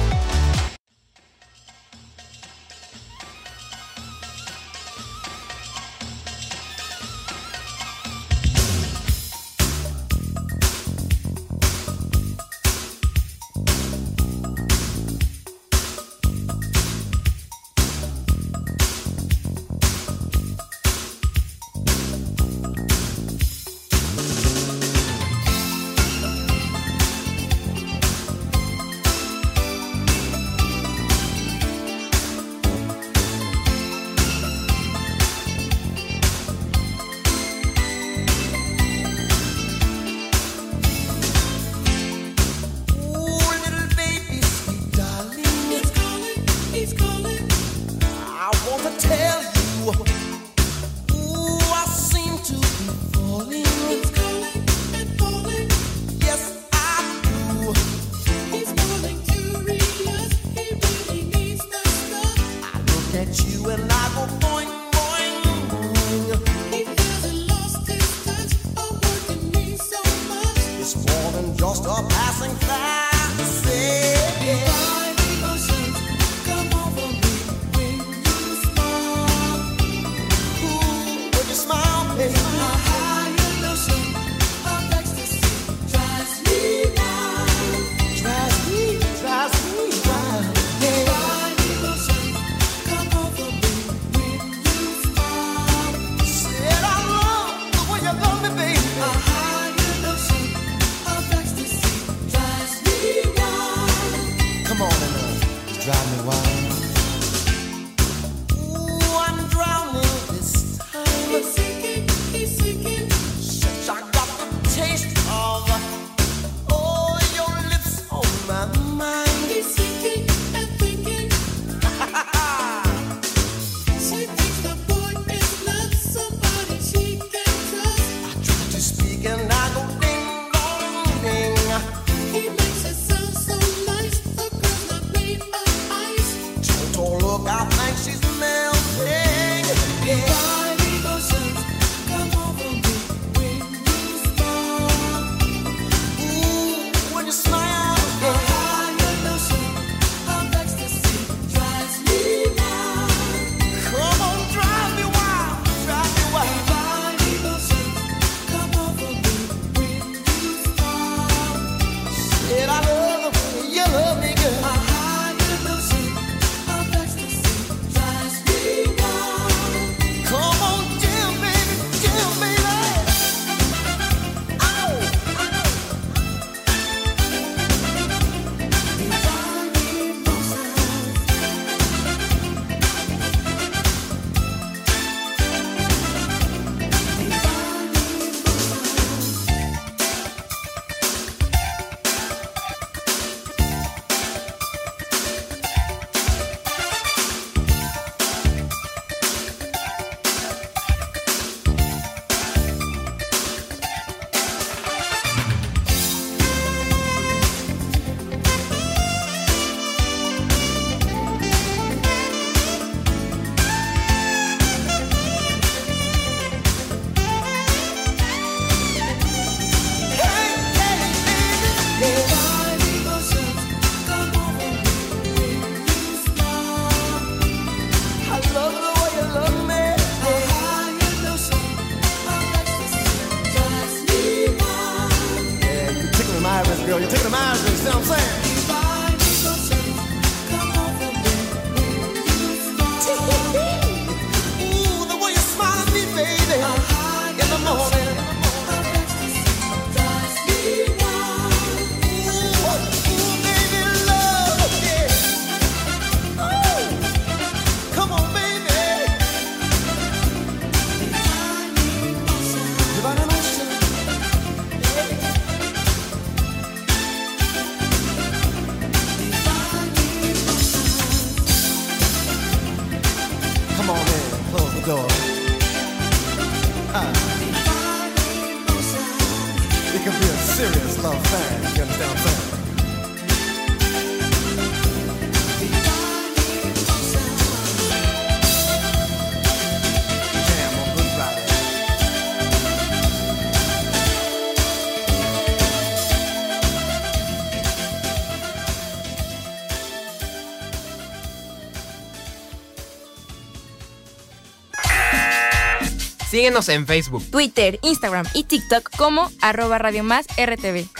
Speaker 2: Síguenos en Facebook.
Speaker 1: Twitter, Instagram y TikTok como arroba Radio Más RTV.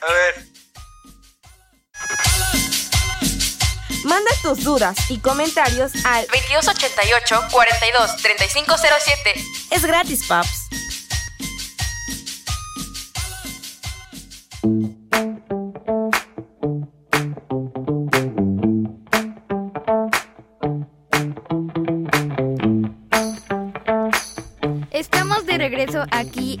Speaker 8: A ver.
Speaker 1: Manda tus dudas y comentarios al 2288 42 3507. Es gratis, paps.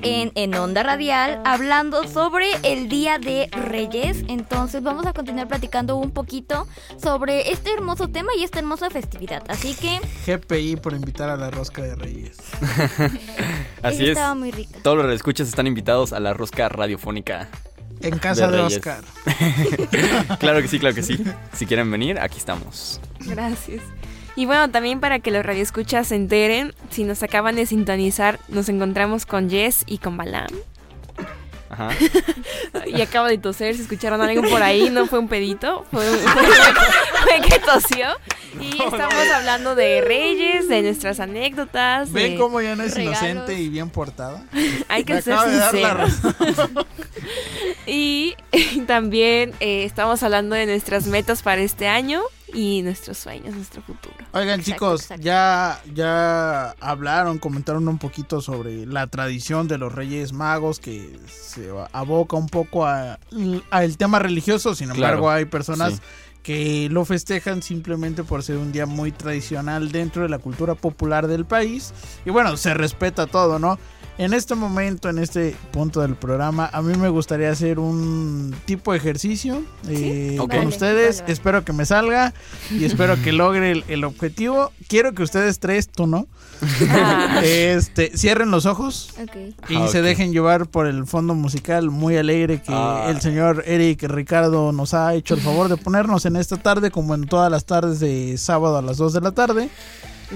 Speaker 5: En, en Onda Radial hablando sobre el Día de Reyes. Entonces vamos a continuar platicando un poquito sobre este hermoso tema y esta hermosa festividad. Así que
Speaker 7: GPI por invitar a la rosca de Reyes.
Speaker 4: Así es.
Speaker 5: estaba muy rica.
Speaker 4: Todos los escuchas están invitados a la rosca radiofónica.
Speaker 7: En casa
Speaker 4: De.
Speaker 7: Oscar.
Speaker 4: Claro que sí, claro que sí. Si quieren venir, aquí estamos.
Speaker 3: Gracias. Y bueno, también para que los radioescuchas se enteren, si nos acaban de sintonizar, nos encontramos con Jess y con Balam.
Speaker 4: Ajá.
Speaker 3: Y acabo de toser, si escucharon algo por ahí, no fue un pedito, fue, fue- fue que tosió. Y estamos hablando de reyes, de nuestras anécdotas.
Speaker 7: ¿Ven
Speaker 3: de-
Speaker 7: cómo ya no es
Speaker 5: regalos.
Speaker 7: inocente y bien portada?
Speaker 3: Hay que
Speaker 7: Me
Speaker 3: ser sinceros. Y también eh, estamos hablando de nuestras metas para este año y nuestros sueños, nuestro futuro.
Speaker 7: Oigan
Speaker 5: Exacto,
Speaker 7: chicos,
Speaker 5: exacto.
Speaker 7: ya ya hablaron, comentaron un poquito sobre la tradición de los Reyes Magos que se aboca un poco a, a el tema religioso, sin embargo
Speaker 4: Claro,
Speaker 7: hay personas
Speaker 4: sí.
Speaker 7: que lo festejan simplemente por ser un día muy tradicional dentro de la cultura popular del país y bueno, se respeta todo, ¿no? En este momento, en este punto del programa, a mí me gustaría hacer un tipo de ejercicio eh, con ustedes.
Speaker 5: vale, vale.
Speaker 7: Espero que me salga y espero que logre el, el objetivo. Quiero que ustedes tres, tú no,
Speaker 3: Ah,
Speaker 7: este, cierren los ojos y
Speaker 4: Ah,
Speaker 7: se dejen llevar por el fondo musical muy alegre que
Speaker 4: Ah.
Speaker 7: el señor Eric Ricardo nos ha hecho el favor de ponernos en esta tarde, como en todas las tardes de sábado a las 2 de la tarde.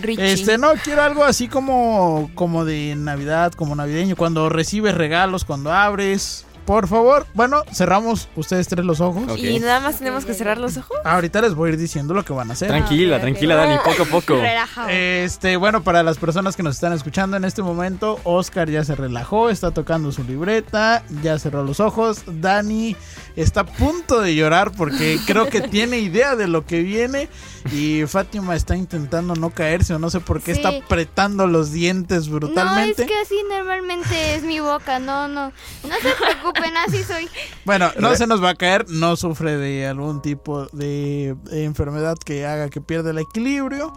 Speaker 3: Richie.
Speaker 7: Este, no, quiero algo así como, como de Navidad, como navideño, cuando recibes regalos, cuando abres. Por favor, bueno, cerramos ustedes tres los ojos.
Speaker 3: Y nada más tenemos que cerrar los ojos.
Speaker 7: Ahorita les voy a ir diciendo lo que van a hacer.
Speaker 4: Tranquila, tranquila, Dani, poco a poco.
Speaker 5: Relajado.
Speaker 7: Este, bueno, para las personas que nos están escuchando en este momento, Oscar ya se relajó, está tocando su libreta, ya cerró los ojos. Dani está a punto de llorar porque creo que tiene idea de lo que viene. Y Fátima está intentando no caerse o no sé por qué
Speaker 5: Sí.
Speaker 7: está apretando los dientes brutalmente.
Speaker 5: No, es que así normalmente es mi boca, no, no. No se preocupen, así soy.
Speaker 7: Bueno, no se nos va a caer, no sufre de algún tipo de, de enfermedad que haga que pierda el equilibrio.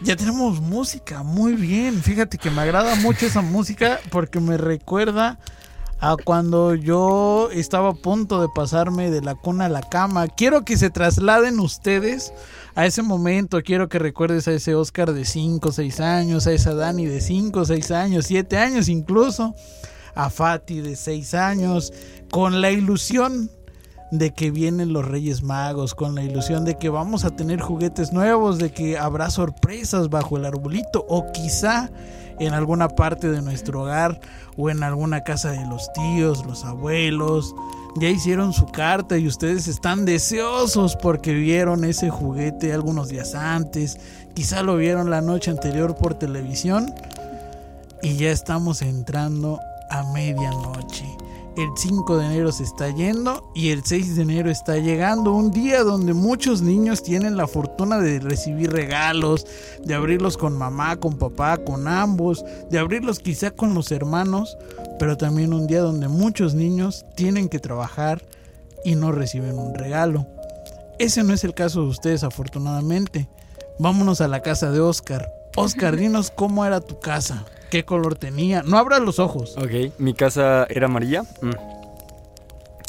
Speaker 7: Ya tenemos música, muy bien. Fíjate que me agrada mucho esa música porque me recuerda a cuando yo estaba a punto de pasarme de la cuna a la cama. Quiero que se trasladen ustedes a ese momento. Quiero que recuerdes a ese Oscar de 5 o 6 años, a esa Dani de 5 o 6 años, 7 años incluso, a Fati de 6 años, con la ilusión de que vienen los Reyes Magos, con la ilusión de que vamos a tener juguetes nuevos, de que habrá sorpresas bajo el arbolito o quizá en alguna parte de nuestro hogar o en alguna casa de los tíos, los abuelos. Ya hicieron su carta y ustedes están deseosos porque vieron ese juguete algunos días antes, quizá lo vieron la noche anterior por televisión y ya estamos entrando a medianoche. El 5 de enero se está yendo y el 6 de enero está llegando, un día donde muchos niños tienen la fortuna de recibir regalos, de abrirlos con mamá, con papá, con ambos, de abrirlos quizá con los hermanos, pero también un día donde muchos niños tienen que trabajar y no reciben un regalo. Ese no es el caso de ustedes afortunadamente. Vámonos a la casa de Oscar. Oscar, dinos cómo era tu casa, qué color tenía. No abras los ojos.
Speaker 4: Ok, mi casa era amarilla. Mm.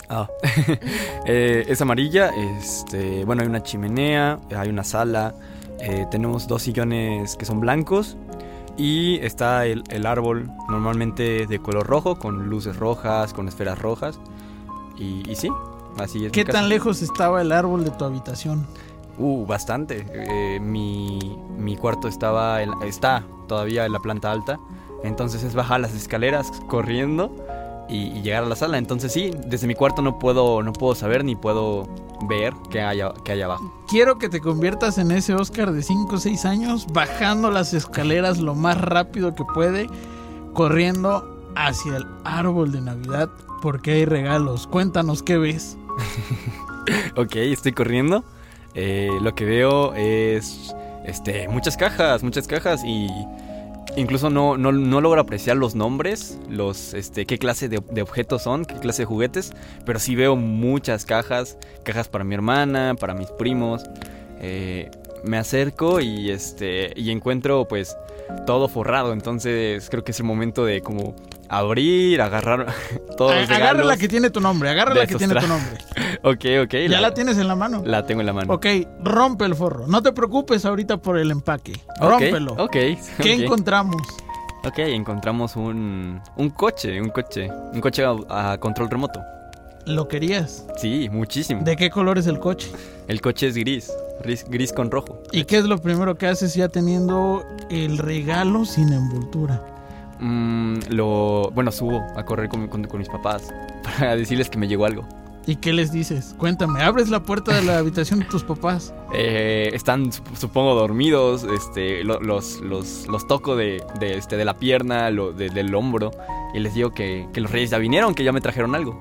Speaker 4: Ah. Eh, es amarilla, este, bueno, hay una chimenea, hay una sala, eh, tenemos dos sillones que son blancos y está el, el árbol normalmente de color rojo, con luces rojas, con esferas rojas. Y, y sí, así es.
Speaker 7: ¿Qué tan lejos estaba el árbol de tu habitación?
Speaker 4: Uh, bastante. Eh, mi, mi cuarto estaba en- está todavía en la planta alta. Entonces es bajar las escaleras corriendo y, y llegar a la sala. Entonces sí, desde mi cuarto no puedo, no puedo saber ni puedo ver qué hay, qué hay abajo.
Speaker 7: Quiero que te conviertas en ese Oscar de 5 o 6 años, bajando las escaleras lo más rápido que puede, corriendo hacia el árbol de Navidad, porque hay regalos. Cuéntanos qué ves.
Speaker 4: Ok, estoy corriendo. Eh, lo que veo es este, muchas cajas, muchas cajas y incluso no, no, no logro apreciar los nombres, los, este, qué clase de, objetos son, qué clase de juguetes, pero sí veo muchas cajas, cajas para mi hermana, para mis primos. Eh, me acerco y, este, y encuentro pues todo forrado, entonces creo que es el momento de como abrir, agarrar todos los
Speaker 7: Agarra la que tiene tu nombre, agarra la que tiene tu nombre.
Speaker 4: Ok, ok.
Speaker 7: Ya la tienes en la mano.
Speaker 4: La tengo en la mano.
Speaker 7: Ok, rompe el forro. No te preocupes ahorita por el empaque. Rómpelo.
Speaker 4: Ok.
Speaker 7: ¿Qué encontramos?
Speaker 4: Ok, encontramos un, un coche, un coche, un coche a, a control remoto.
Speaker 7: ¿Lo querías?
Speaker 4: Sí, muchísimo.
Speaker 7: ¿De qué color es el coche?
Speaker 4: El coche es gris, gris, gris con rojo.
Speaker 7: ¿Y qué es lo primero que haces ya teniendo el regalo sin envoltura?
Speaker 4: Mm, lo, bueno, subo a correr con, con- con mis papás para decirles que me llegó algo.
Speaker 7: ¿Y qué les dices? Cuéntame, abres la puerta de la habitación de tus papás.
Speaker 4: Eh, están, sup- supongo, dormidos. Este, lo- los, los, los toco de, de, este, de la pierna, lo, de- del hombro. Y les digo que, que los reyes ya vinieron, que ya me trajeron algo.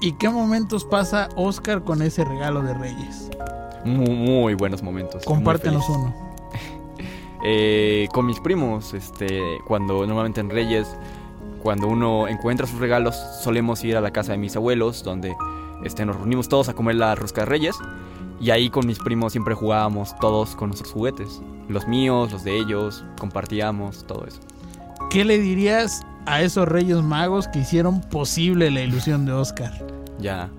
Speaker 7: ¿Y qué momentos pasa Oscar con ese regalo de Reyes?
Speaker 4: Muy, muy buenos momentos.
Speaker 7: Compártenos uno.
Speaker 4: Eh, con mis primos, este, cuando normalmente en Reyes, cuando uno encuentra sus regalos, solemos ir a la casa de mis abuelos, donde este, nos reunimos todos a comer la rosca de Reyes. Y ahí con mis primos siempre jugábamos todos con nuestros juguetes. Los míos, los de ellos, compartíamos, todo eso.
Speaker 7: ¿Qué le dirías a esos Reyes Magos que hicieron posible la ilusión de Oscar?
Speaker 4: Ya.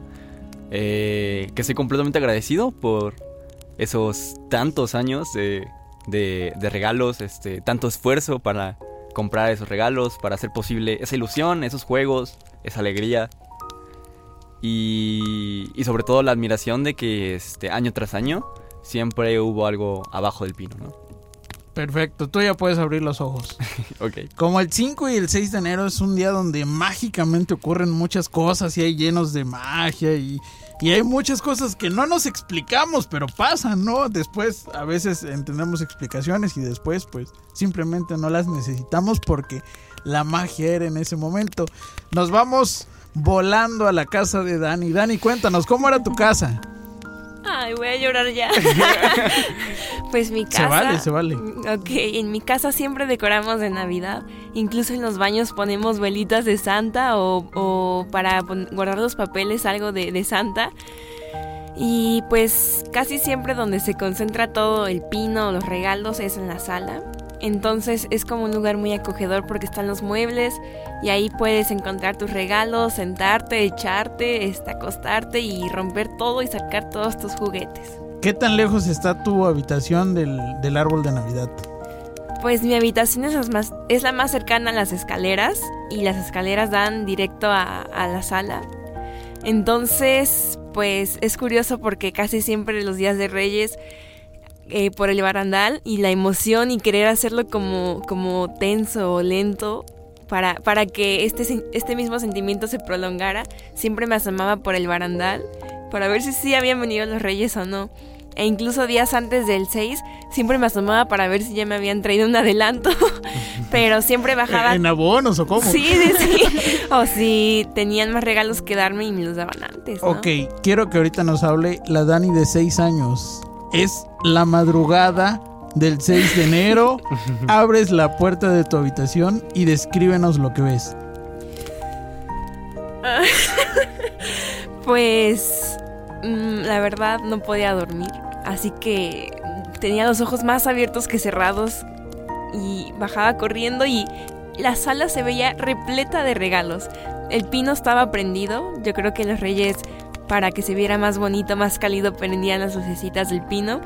Speaker 4: Eh, que estoy completamente agradecido por esos tantos años de, de- de regalos, este, tanto esfuerzo para comprar esos regalos, para hacer posible esa ilusión, esos juegos, esa alegría. Y, y sobre todo la admiración de que este, año tras año siempre hubo algo abajo del pino, ¿no?
Speaker 7: Perfecto, tú ya puedes abrir los ojos.
Speaker 4: Ok.
Speaker 7: Como el 5 y el 6 de enero es un día donde mágicamente ocurren muchas cosas y hay llenos de magia y, y hay muchas cosas que no nos explicamos, pero pasan, ¿no? Después a veces entendemos explicaciones y después pues simplemente no las necesitamos porque la magia era en ese momento. Nos vamos volando a la casa de Dani. Dani, cuéntanos, ¿cómo era tu casa?
Speaker 3: Ay, voy a llorar ya. pues mi casa.
Speaker 7: Se vale, se vale.
Speaker 3: Ok, en mi casa siempre decoramos de Navidad. Incluso en los baños ponemos velitas de Santa o, o para guardar los papeles algo de, de Santa. Y pues casi siempre donde se concentra todo el pino, los regalos, es en la sala. Entonces es como un lugar muy acogedor porque están los muebles y ahí puedes encontrar tus regalos, sentarte, echarte, este, acostarte y romper todo y sacar todos tus juguetes.
Speaker 7: ¿Qué tan lejos está tu habitación del, del árbol de Navidad?
Speaker 3: Pues mi habitación es, las más, es la más cercana a las escaleras y las escaleras dan directo a, a la sala. Entonces, pues es curioso porque casi siempre los días de Reyes eh, por el barandal y la emoción y querer hacerlo como, como tenso o lento para, para que este, este mismo sentimiento se prolongara, siempre me asomaba por el barandal para ver si sí habían venido los Reyes o no. E incluso días antes del 6 siempre me asomaba para ver si ya me habían traído un adelanto, pero siempre bajaba
Speaker 7: ¿En abonos o cómo?
Speaker 3: Sí, sí, sí. O si tenían más regalos que darme y me los daban antes. ¿no?
Speaker 7: Ok, quiero que ahorita nos hable la Dani de 6 años. Es la madrugada del 6 de enero. Abres la puerta de tu habitación y descríbenos lo que ves.
Speaker 3: Pues mm, la verdad no podía dormir. Así que tenía los ojos más abiertos que cerrados. Y bajaba corriendo y la sala se veía repleta de regalos. El pino estaba prendido. Yo creo que los reyes, para que se viera más bonito, más cálido, prendían las lucecitas del pino.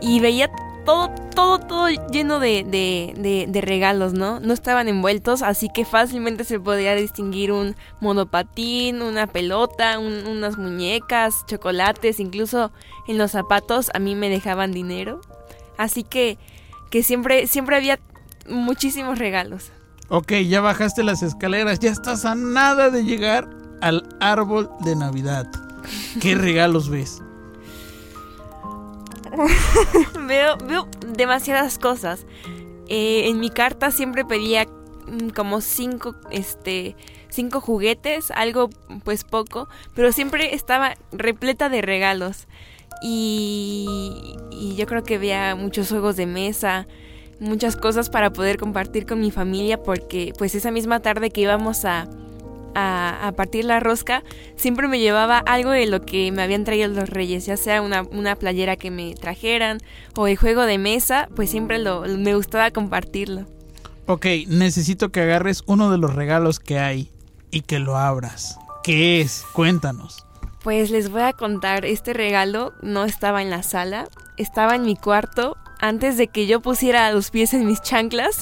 Speaker 3: Y veía todo, todo, todo lleno de, de, de- regalos, ¿no? No estaban envueltos, así que fácilmente se podía distinguir un monopatín, una pelota, un- unas muñecas, chocolates, incluso en los zapatos a mí me dejaban dinero. Así que, que siempre, siempre había muchísimos regalos.
Speaker 7: Ok, ya bajaste las escaleras, ya estás a nada de llegar al árbol de Navidad. ¿Qué regalos ves?
Speaker 3: veo, veo demasiadas cosas. Eh, en mi carta siempre pedía mm, como cinco, este, cinco juguetes, algo pues poco, pero siempre estaba repleta de regalos. Y, y yo creo que veía muchos juegos de mesa, muchas cosas para poder compartir con mi familia, porque pues esa misma tarde que íbamos a, a, a partir la rosca, siempre me llevaba algo de lo que me habían traído los reyes, ya sea una, una playera que me trajeran o el juego de mesa, pues siempre lo, me gustaba compartirlo.
Speaker 7: Ok, necesito que agarres uno de los regalos que hay y que lo abras. ¿Qué es? Cuéntanos.
Speaker 3: Pues les voy a contar, este regalo no estaba en la sala, estaba en mi cuarto. Antes de que yo pusiera los pies en mis chanclas,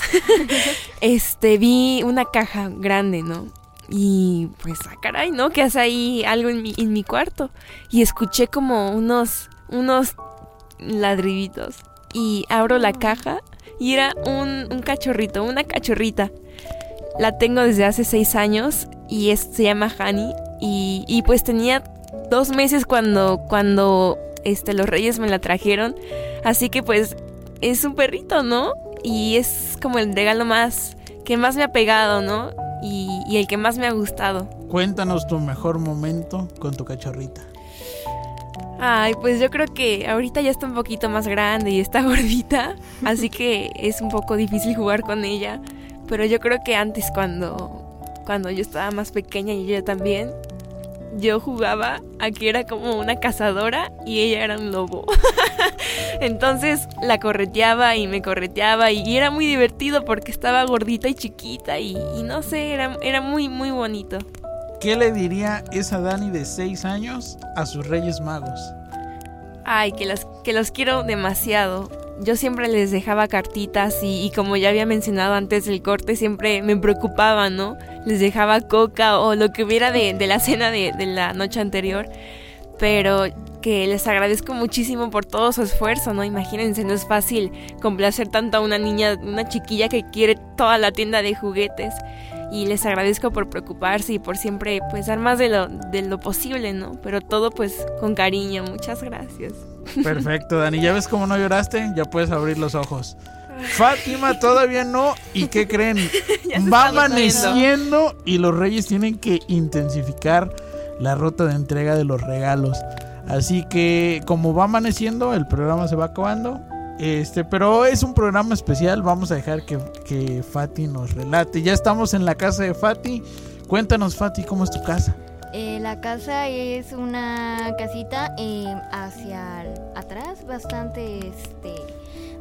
Speaker 3: este vi una caja grande, ¿no? Y pues, ah, caray, ¿no? Que hace ahí algo en mi, en mi cuarto. Y escuché como unos, unos ladriditos. Y abro la caja y era un, un cachorrito, una cachorrita. La tengo desde hace seis años y es, se llama Hani. Y, y pues tenía dos meses cuando, cuando este, los reyes me la trajeron. Así que pues es un perrito, ¿no? Y es como el regalo más que más me ha pegado, ¿no? Y, y el que más me ha gustado.
Speaker 7: Cuéntanos tu mejor momento con tu cachorrita.
Speaker 3: Ay, pues yo creo que ahorita ya está un poquito más grande y está gordita, así que es un poco difícil jugar con ella. Pero yo creo que antes cuando, cuando yo estaba más pequeña y ella también, yo jugaba a que era como una cazadora y ella era un lobo. Entonces la correteaba y me correteaba y era muy divertido porque estaba gordita y chiquita y, y no sé, era, era muy, muy bonito.
Speaker 7: ¿Qué le diría esa Dani de 6 años a sus Reyes Magos?
Speaker 3: Ay, que los, que los quiero demasiado. Yo siempre les dejaba cartitas y, y como ya había mencionado antes del corte, siempre me preocupaba, ¿no? Les dejaba coca o lo que hubiera de, de la cena de, de la noche anterior. Pero que les agradezco muchísimo por todo su esfuerzo, ¿no? Imagínense, no es fácil complacer tanto a una niña, una chiquilla que quiere toda la tienda de juguetes. Y les agradezco por preocuparse y por siempre pues dar más de lo, de lo posible, ¿no? Pero todo pues con cariño. Muchas gracias.
Speaker 7: Perfecto, Dani. ¿Ya ves cómo no lloraste? Ya puedes abrir los ojos. Fátima todavía no. ¿Y qué creen? Va amaneciendo y los reyes tienen que intensificar la ruta de entrega de los regalos. Así que como va amaneciendo, el programa se va acabando. Este, pero es un programa especial. Vamos a dejar que, que Fati nos relate. Ya estamos en la casa de Fati. Cuéntanos, Fati, ¿cómo es tu casa?
Speaker 5: Eh, la casa es una casita eh, hacia atrás, bastante, este,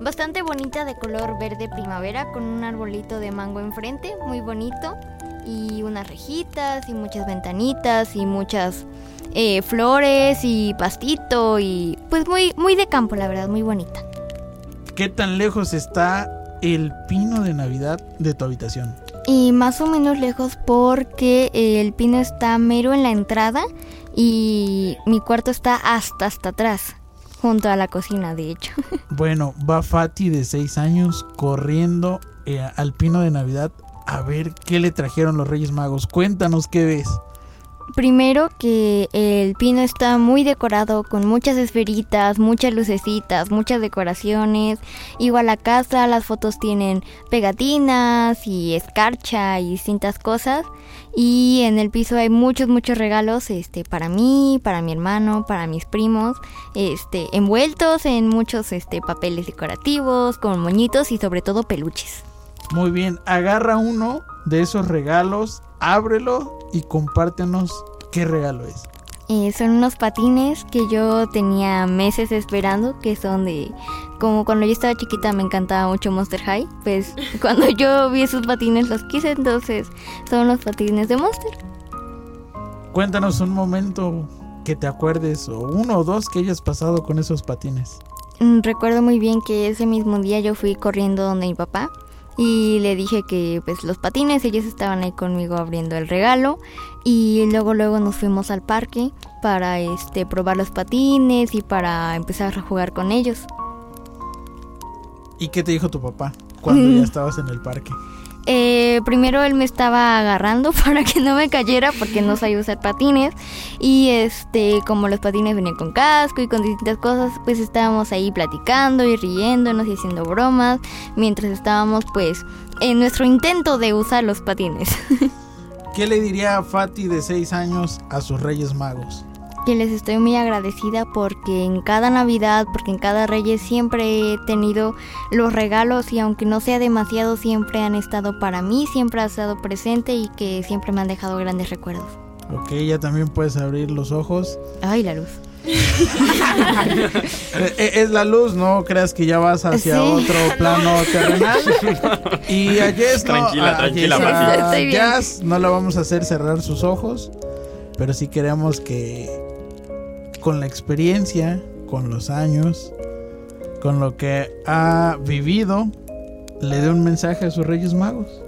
Speaker 5: bastante bonita de color verde primavera, con un arbolito de mango enfrente, muy bonito, y unas rejitas y muchas ventanitas y muchas eh, flores y pastito y pues muy, muy de campo, la verdad, muy bonita.
Speaker 7: ¿Qué tan lejos está el pino de Navidad de tu habitación?
Speaker 5: Y más o menos lejos porque el pino está mero en la entrada y mi cuarto está hasta hasta atrás, junto a la cocina de hecho.
Speaker 7: Bueno, va Fati de 6 años corriendo eh, al pino de Navidad a ver qué le trajeron los Reyes Magos. Cuéntanos qué ves.
Speaker 5: Primero que el pino está muy decorado con muchas esferitas, muchas lucecitas, muchas decoraciones. Igual la casa, las fotos tienen pegatinas y escarcha y distintas cosas. Y en el piso hay muchos, muchos regalos este, para mí, para mi hermano, para mis primos, este, envueltos en muchos este, papeles decorativos, con moñitos y sobre todo peluches.
Speaker 7: Muy bien, agarra uno de esos regalos, ábrelo y compártenos qué regalo es.
Speaker 5: Eh, son unos patines que yo tenía meses esperando, que son de... Como cuando yo estaba chiquita me encantaba mucho Monster High, pues cuando yo vi esos patines los quise, entonces son los patines de Monster.
Speaker 7: Cuéntanos un momento que te acuerdes o uno o dos que hayas pasado con esos patines.
Speaker 5: Mm, Recuerdo muy bien que ese mismo día yo fui corriendo donde mi papá y le dije que pues los patines ellos estaban ahí conmigo abriendo el regalo y luego luego nos fuimos al parque para este probar los patines y para empezar a jugar con ellos.
Speaker 7: ¿Y qué te dijo tu papá cuando ya estabas en el parque?
Speaker 5: Eh, primero él me estaba agarrando para que no me cayera porque no sabía usar patines y este como los patines venían con casco y con distintas cosas pues estábamos ahí platicando y riéndonos y haciendo bromas mientras estábamos pues en nuestro intento de usar los patines
Speaker 7: ¿Qué le diría a Fati de 6 años a sus Reyes Magos?
Speaker 5: Que les estoy muy agradecida porque en cada Navidad, porque en cada Reyes siempre he tenido los regalos y aunque no sea demasiado siempre han estado para mí, siempre ha estado presente y que siempre me han dejado grandes recuerdos.
Speaker 7: Ok, ya también puedes abrir los ojos.
Speaker 5: Ay, la luz.
Speaker 7: Eh, eh, Es la luz, no creas que ya vas hacia
Speaker 5: Sí.
Speaker 7: otro plano terrenal. Y a Jess, no,
Speaker 4: Tranquila,
Speaker 7: a
Speaker 4: tranquila,
Speaker 7: Jess, a. Jazz no la vamos a hacer cerrar sus ojos, pero sí queremos que con la experiencia, con los años, con lo que ha vivido, le dé un mensaje a sus Reyes Magos.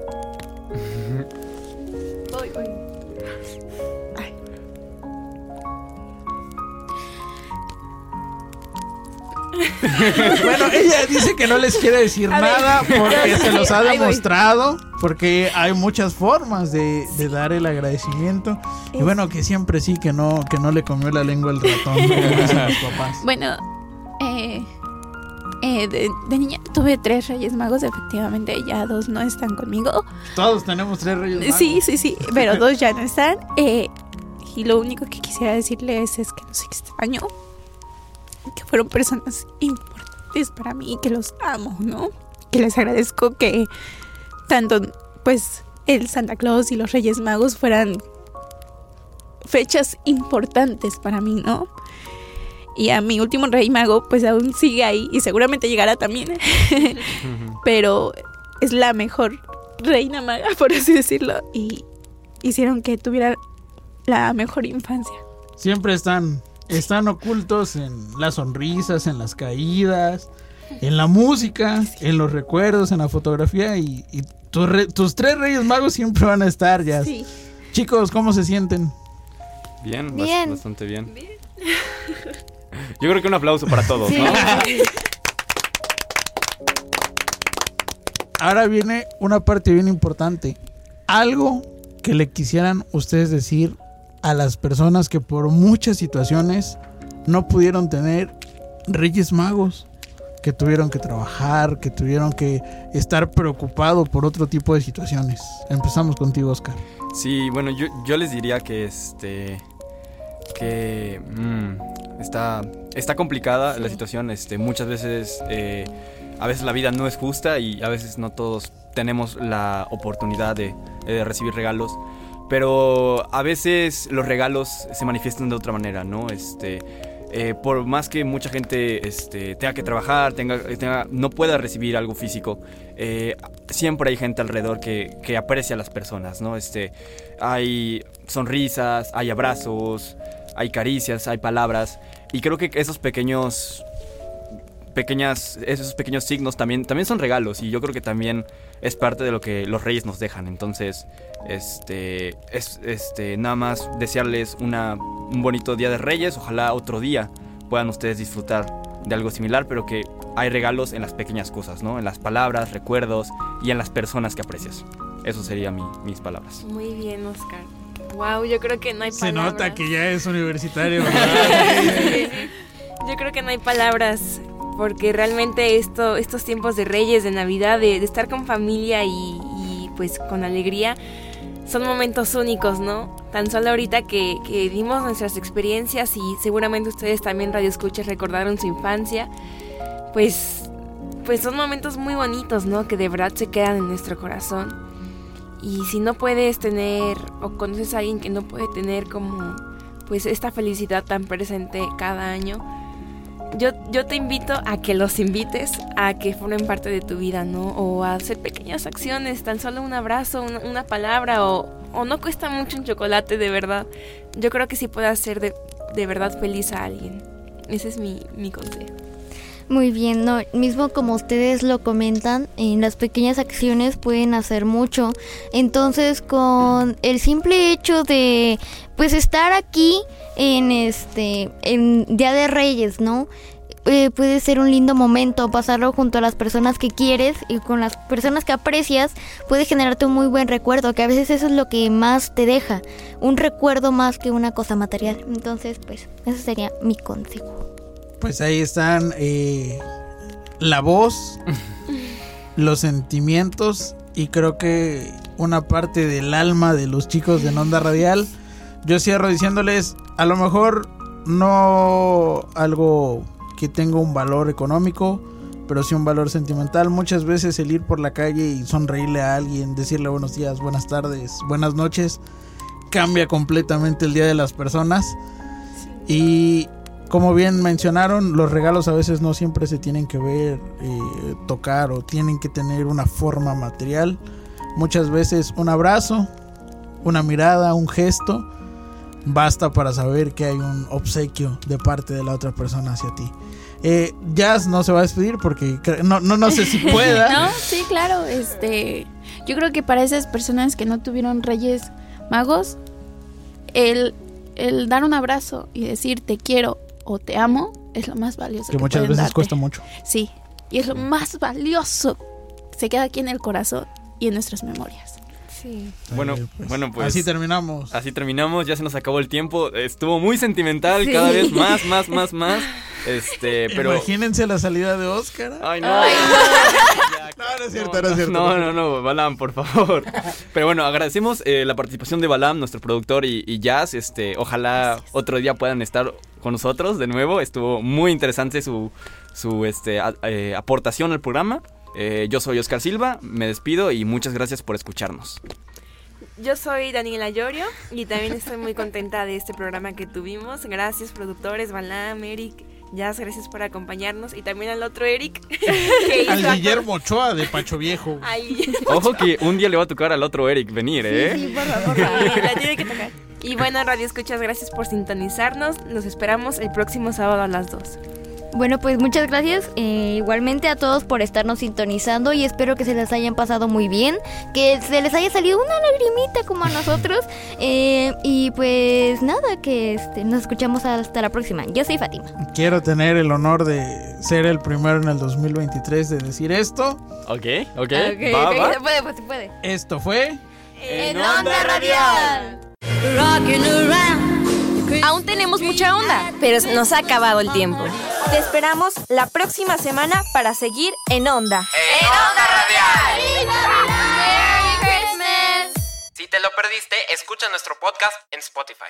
Speaker 7: Bueno, ella dice que no les quiere decir
Speaker 6: A ver,
Speaker 7: nada porque se los ha demostrado, porque hay muchas formas de, de dar el agradecimiento. Y bueno, que siempre sí, que no, que no le comió la lengua el ratón, papás.
Speaker 6: Bueno, eh, eh, de, de niña tuve tres Reyes Magos, efectivamente, ya dos no están conmigo.
Speaker 7: Todos tenemos tres reyes magos.
Speaker 6: Sí, sí, sí, pero dos ya no están. eh, y lo único que quisiera decirles es que los extraño, que fueron personas importantes para mí y que los amo, ¿no? Que les agradezco que tanto, pues, el Santa Claus y los Reyes Magos fueran fechas importantes para mí, ¿no? Y a mi último rey mago, pues aún sigue ahí y seguramente llegará también. Pero es la mejor reina maga, por así decirlo. Y hicieron que tuviera la mejor infancia.
Speaker 7: Siempre están, están ocultos en las sonrisas, en las caídas, en la música, en los recuerdos, en la fotografía y, y tus, re- tus tres reyes magos siempre van a estar ya.
Speaker 6: Sí.
Speaker 7: Chicos, ¿cómo se sienten?
Speaker 4: Bien, bas-
Speaker 5: Bien.
Speaker 4: bastante bien. Yo creo que un aplauso para todos,
Speaker 5: Sí.
Speaker 4: ¿no?
Speaker 7: Ahora viene una parte bien importante. Algo que le quisieran ustedes decir a las personas que por muchas situaciones no pudieron tener reyes magos, que tuvieron que trabajar, que tuvieron que estar preocupados por otro tipo de situaciones. Empezamos contigo, Oscar.
Speaker 4: Sí, bueno, yo, yo les diría que este. que. mm, está. está complicada la situación. Este, muchas veces. eh, a veces la vida no es justa y a veces no todos tenemos la oportunidad de, de recibir regalos. Pero a veces los regalos se manifiestan de otra manera, ¿no? Este. eh, por más que mucha gente este, tenga que trabajar, tenga, tenga- no pueda recibir algo físico, eh, siempre hay gente alrededor que, que aprecia a las personas, ¿no? Este, hay sonrisas, hay abrazos, hay caricias, hay palabras, y creo que esos pequeños pequeñas esos pequeños signos también también son regalos y yo creo que también es parte de lo que los reyes nos dejan entonces este es este nada más desearles una un bonito día de reyes ojalá otro día puedan ustedes disfrutar de algo similar pero que hay regalos en las pequeñas cosas no en las palabras recuerdos y en las personas que aprecias eso sería mi- mis palabras
Speaker 3: Muy bien, Oscar. Wow, yo creo que no hay
Speaker 7: Se
Speaker 3: palabras.
Speaker 7: nota que ya es universitario.
Speaker 3: Sí. Yo creo que no hay palabras porque realmente esto, estos tiempos de Reyes, de Navidad, de, estar con familia y, y, pues con alegría, son momentos únicos, ¿no? Tan solo ahorita que, que vimos nuestras experiencias y seguramente ustedes también radio escuchas recordaron su infancia, pues, pues son momentos muy bonitos, ¿no? Que de verdad se quedan en nuestro corazón. Y si no puedes tener o conoces a alguien que no puede tener como pues esta felicidad tan presente cada año, yo, yo te invito a que los invites a que formen parte de tu vida, ¿no? O a hacer pequeñas acciones, tan solo un abrazo, una, palabra, o, o no cuesta mucho un chocolate, de verdad. Yo creo que sí puede hacer de, de verdad feliz a alguien. Ese es mi, mi consejo.
Speaker 5: Muy bien, no, mismo como ustedes lo comentan, en las pequeñas acciones pueden hacer mucho. Entonces, con el simple hecho de pues estar aquí en este en Día de Reyes, ¿no? eh, puede ser un lindo momento, pasarlo junto a las personas que quieres y con las personas que aprecias, puede generarte un muy buen recuerdo, que a veces eso es lo que más te deja, un recuerdo más que una cosa material. Entonces, pues, ese sería mi consejo.
Speaker 7: Pues ahí están eh, la voz, los sentimientos y creo que una parte del alma de los chicos de Onda Radial. Yo cierro diciéndoles, a lo mejor no algo que tenga un valor económico, pero sí un valor sentimental. Muchas veces el ir por la calle y sonreírle a alguien, decirle buenos días, buenas tardes, buenas noches, cambia completamente el día de las personas. Y como bien mencionaron, los regalos a veces no siempre se tienen que ver, eh, tocar o tienen que tener una forma material. Muchas veces un abrazo, una mirada, un gesto, basta para saber que hay un obsequio de parte de la otra persona hacia ti. Eh, Jazz no se va a despedir porque no, no, no sé si pueda.
Speaker 6: No, sí, claro. Este, yo creo que para esas personas que no tuvieron reyes magos, el, el dar un abrazo y decir te quiero o te amo es lo más valioso.
Speaker 7: que muchas
Speaker 6: pueden
Speaker 7: veces
Speaker 6: darte.
Speaker 7: cuesta mucho.
Speaker 6: Sí, y es lo más valioso. Se queda aquí en el corazón y en nuestras memorias.
Speaker 3: Sí.
Speaker 4: Bueno,
Speaker 7: Eh,
Speaker 4: bueno, pues-
Speaker 7: Así terminamos.
Speaker 4: Así terminamos, ya se nos acabó el tiempo. Estuvo muy sentimental,
Speaker 3: Sí.
Speaker 4: cada vez más, más, más, más. Este, pero.
Speaker 7: Imagínense la salida de Oscar.
Speaker 4: Ay, no.
Speaker 7: No, no es cierto, no es cierto.
Speaker 4: No, no, no, Balam, por favor. Pero bueno, agradecemos eh, la participación de Balam, nuestro productor y, y Jazz. Este, ojalá otro día puedan estar con nosotros de nuevo. Estuvo muy interesante su, su este, a- eh, aportación al programa. Eh, yo soy Oscar Silva, me despido y muchas gracias por escucharnos.
Speaker 3: Yo soy Daniela Llorio y también estoy muy contenta de este programa que tuvimos. Gracias productores, Balam, Eric, Jazz, gracias por acompañarnos y también al otro Eric que
Speaker 7: Al Guillermo Ochoa de Pacho Viejo.
Speaker 4: Ojo que un día le va a tocar al otro Eric venir, ¿eh?
Speaker 5: Sí, por favor.
Speaker 3: La tiene que tocar. Y bueno, Radio Escuchas, gracias por sintonizarnos. Los esperamos el próximo sábado a las 2.
Speaker 5: Bueno, pues muchas gracias eh, igualmente a todos por estarnos sintonizando y espero que se les hayan pasado muy bien, que se les haya salido una lagrimita como a nosotros eh, y pues nada, que este, nos escuchamos hasta la próxima. Yo soy Fátima.
Speaker 7: Quiero tener el honor de ser el primero en el 2023 de decir esto.
Speaker 4: Ok, ok.
Speaker 5: Ok,
Speaker 4: va,
Speaker 5: ok,
Speaker 4: va.
Speaker 5: se puede, pues se puede.
Speaker 7: Esto fue
Speaker 5: En Onda Radial.
Speaker 1: Aún tenemos mucha onda, pero nos ha acabado el tiempo. Te esperamos la próxima semana para seguir en onda.
Speaker 8: ¡En Onda Radial! Si te lo perdiste, escucha nuestro podcast en Spotify.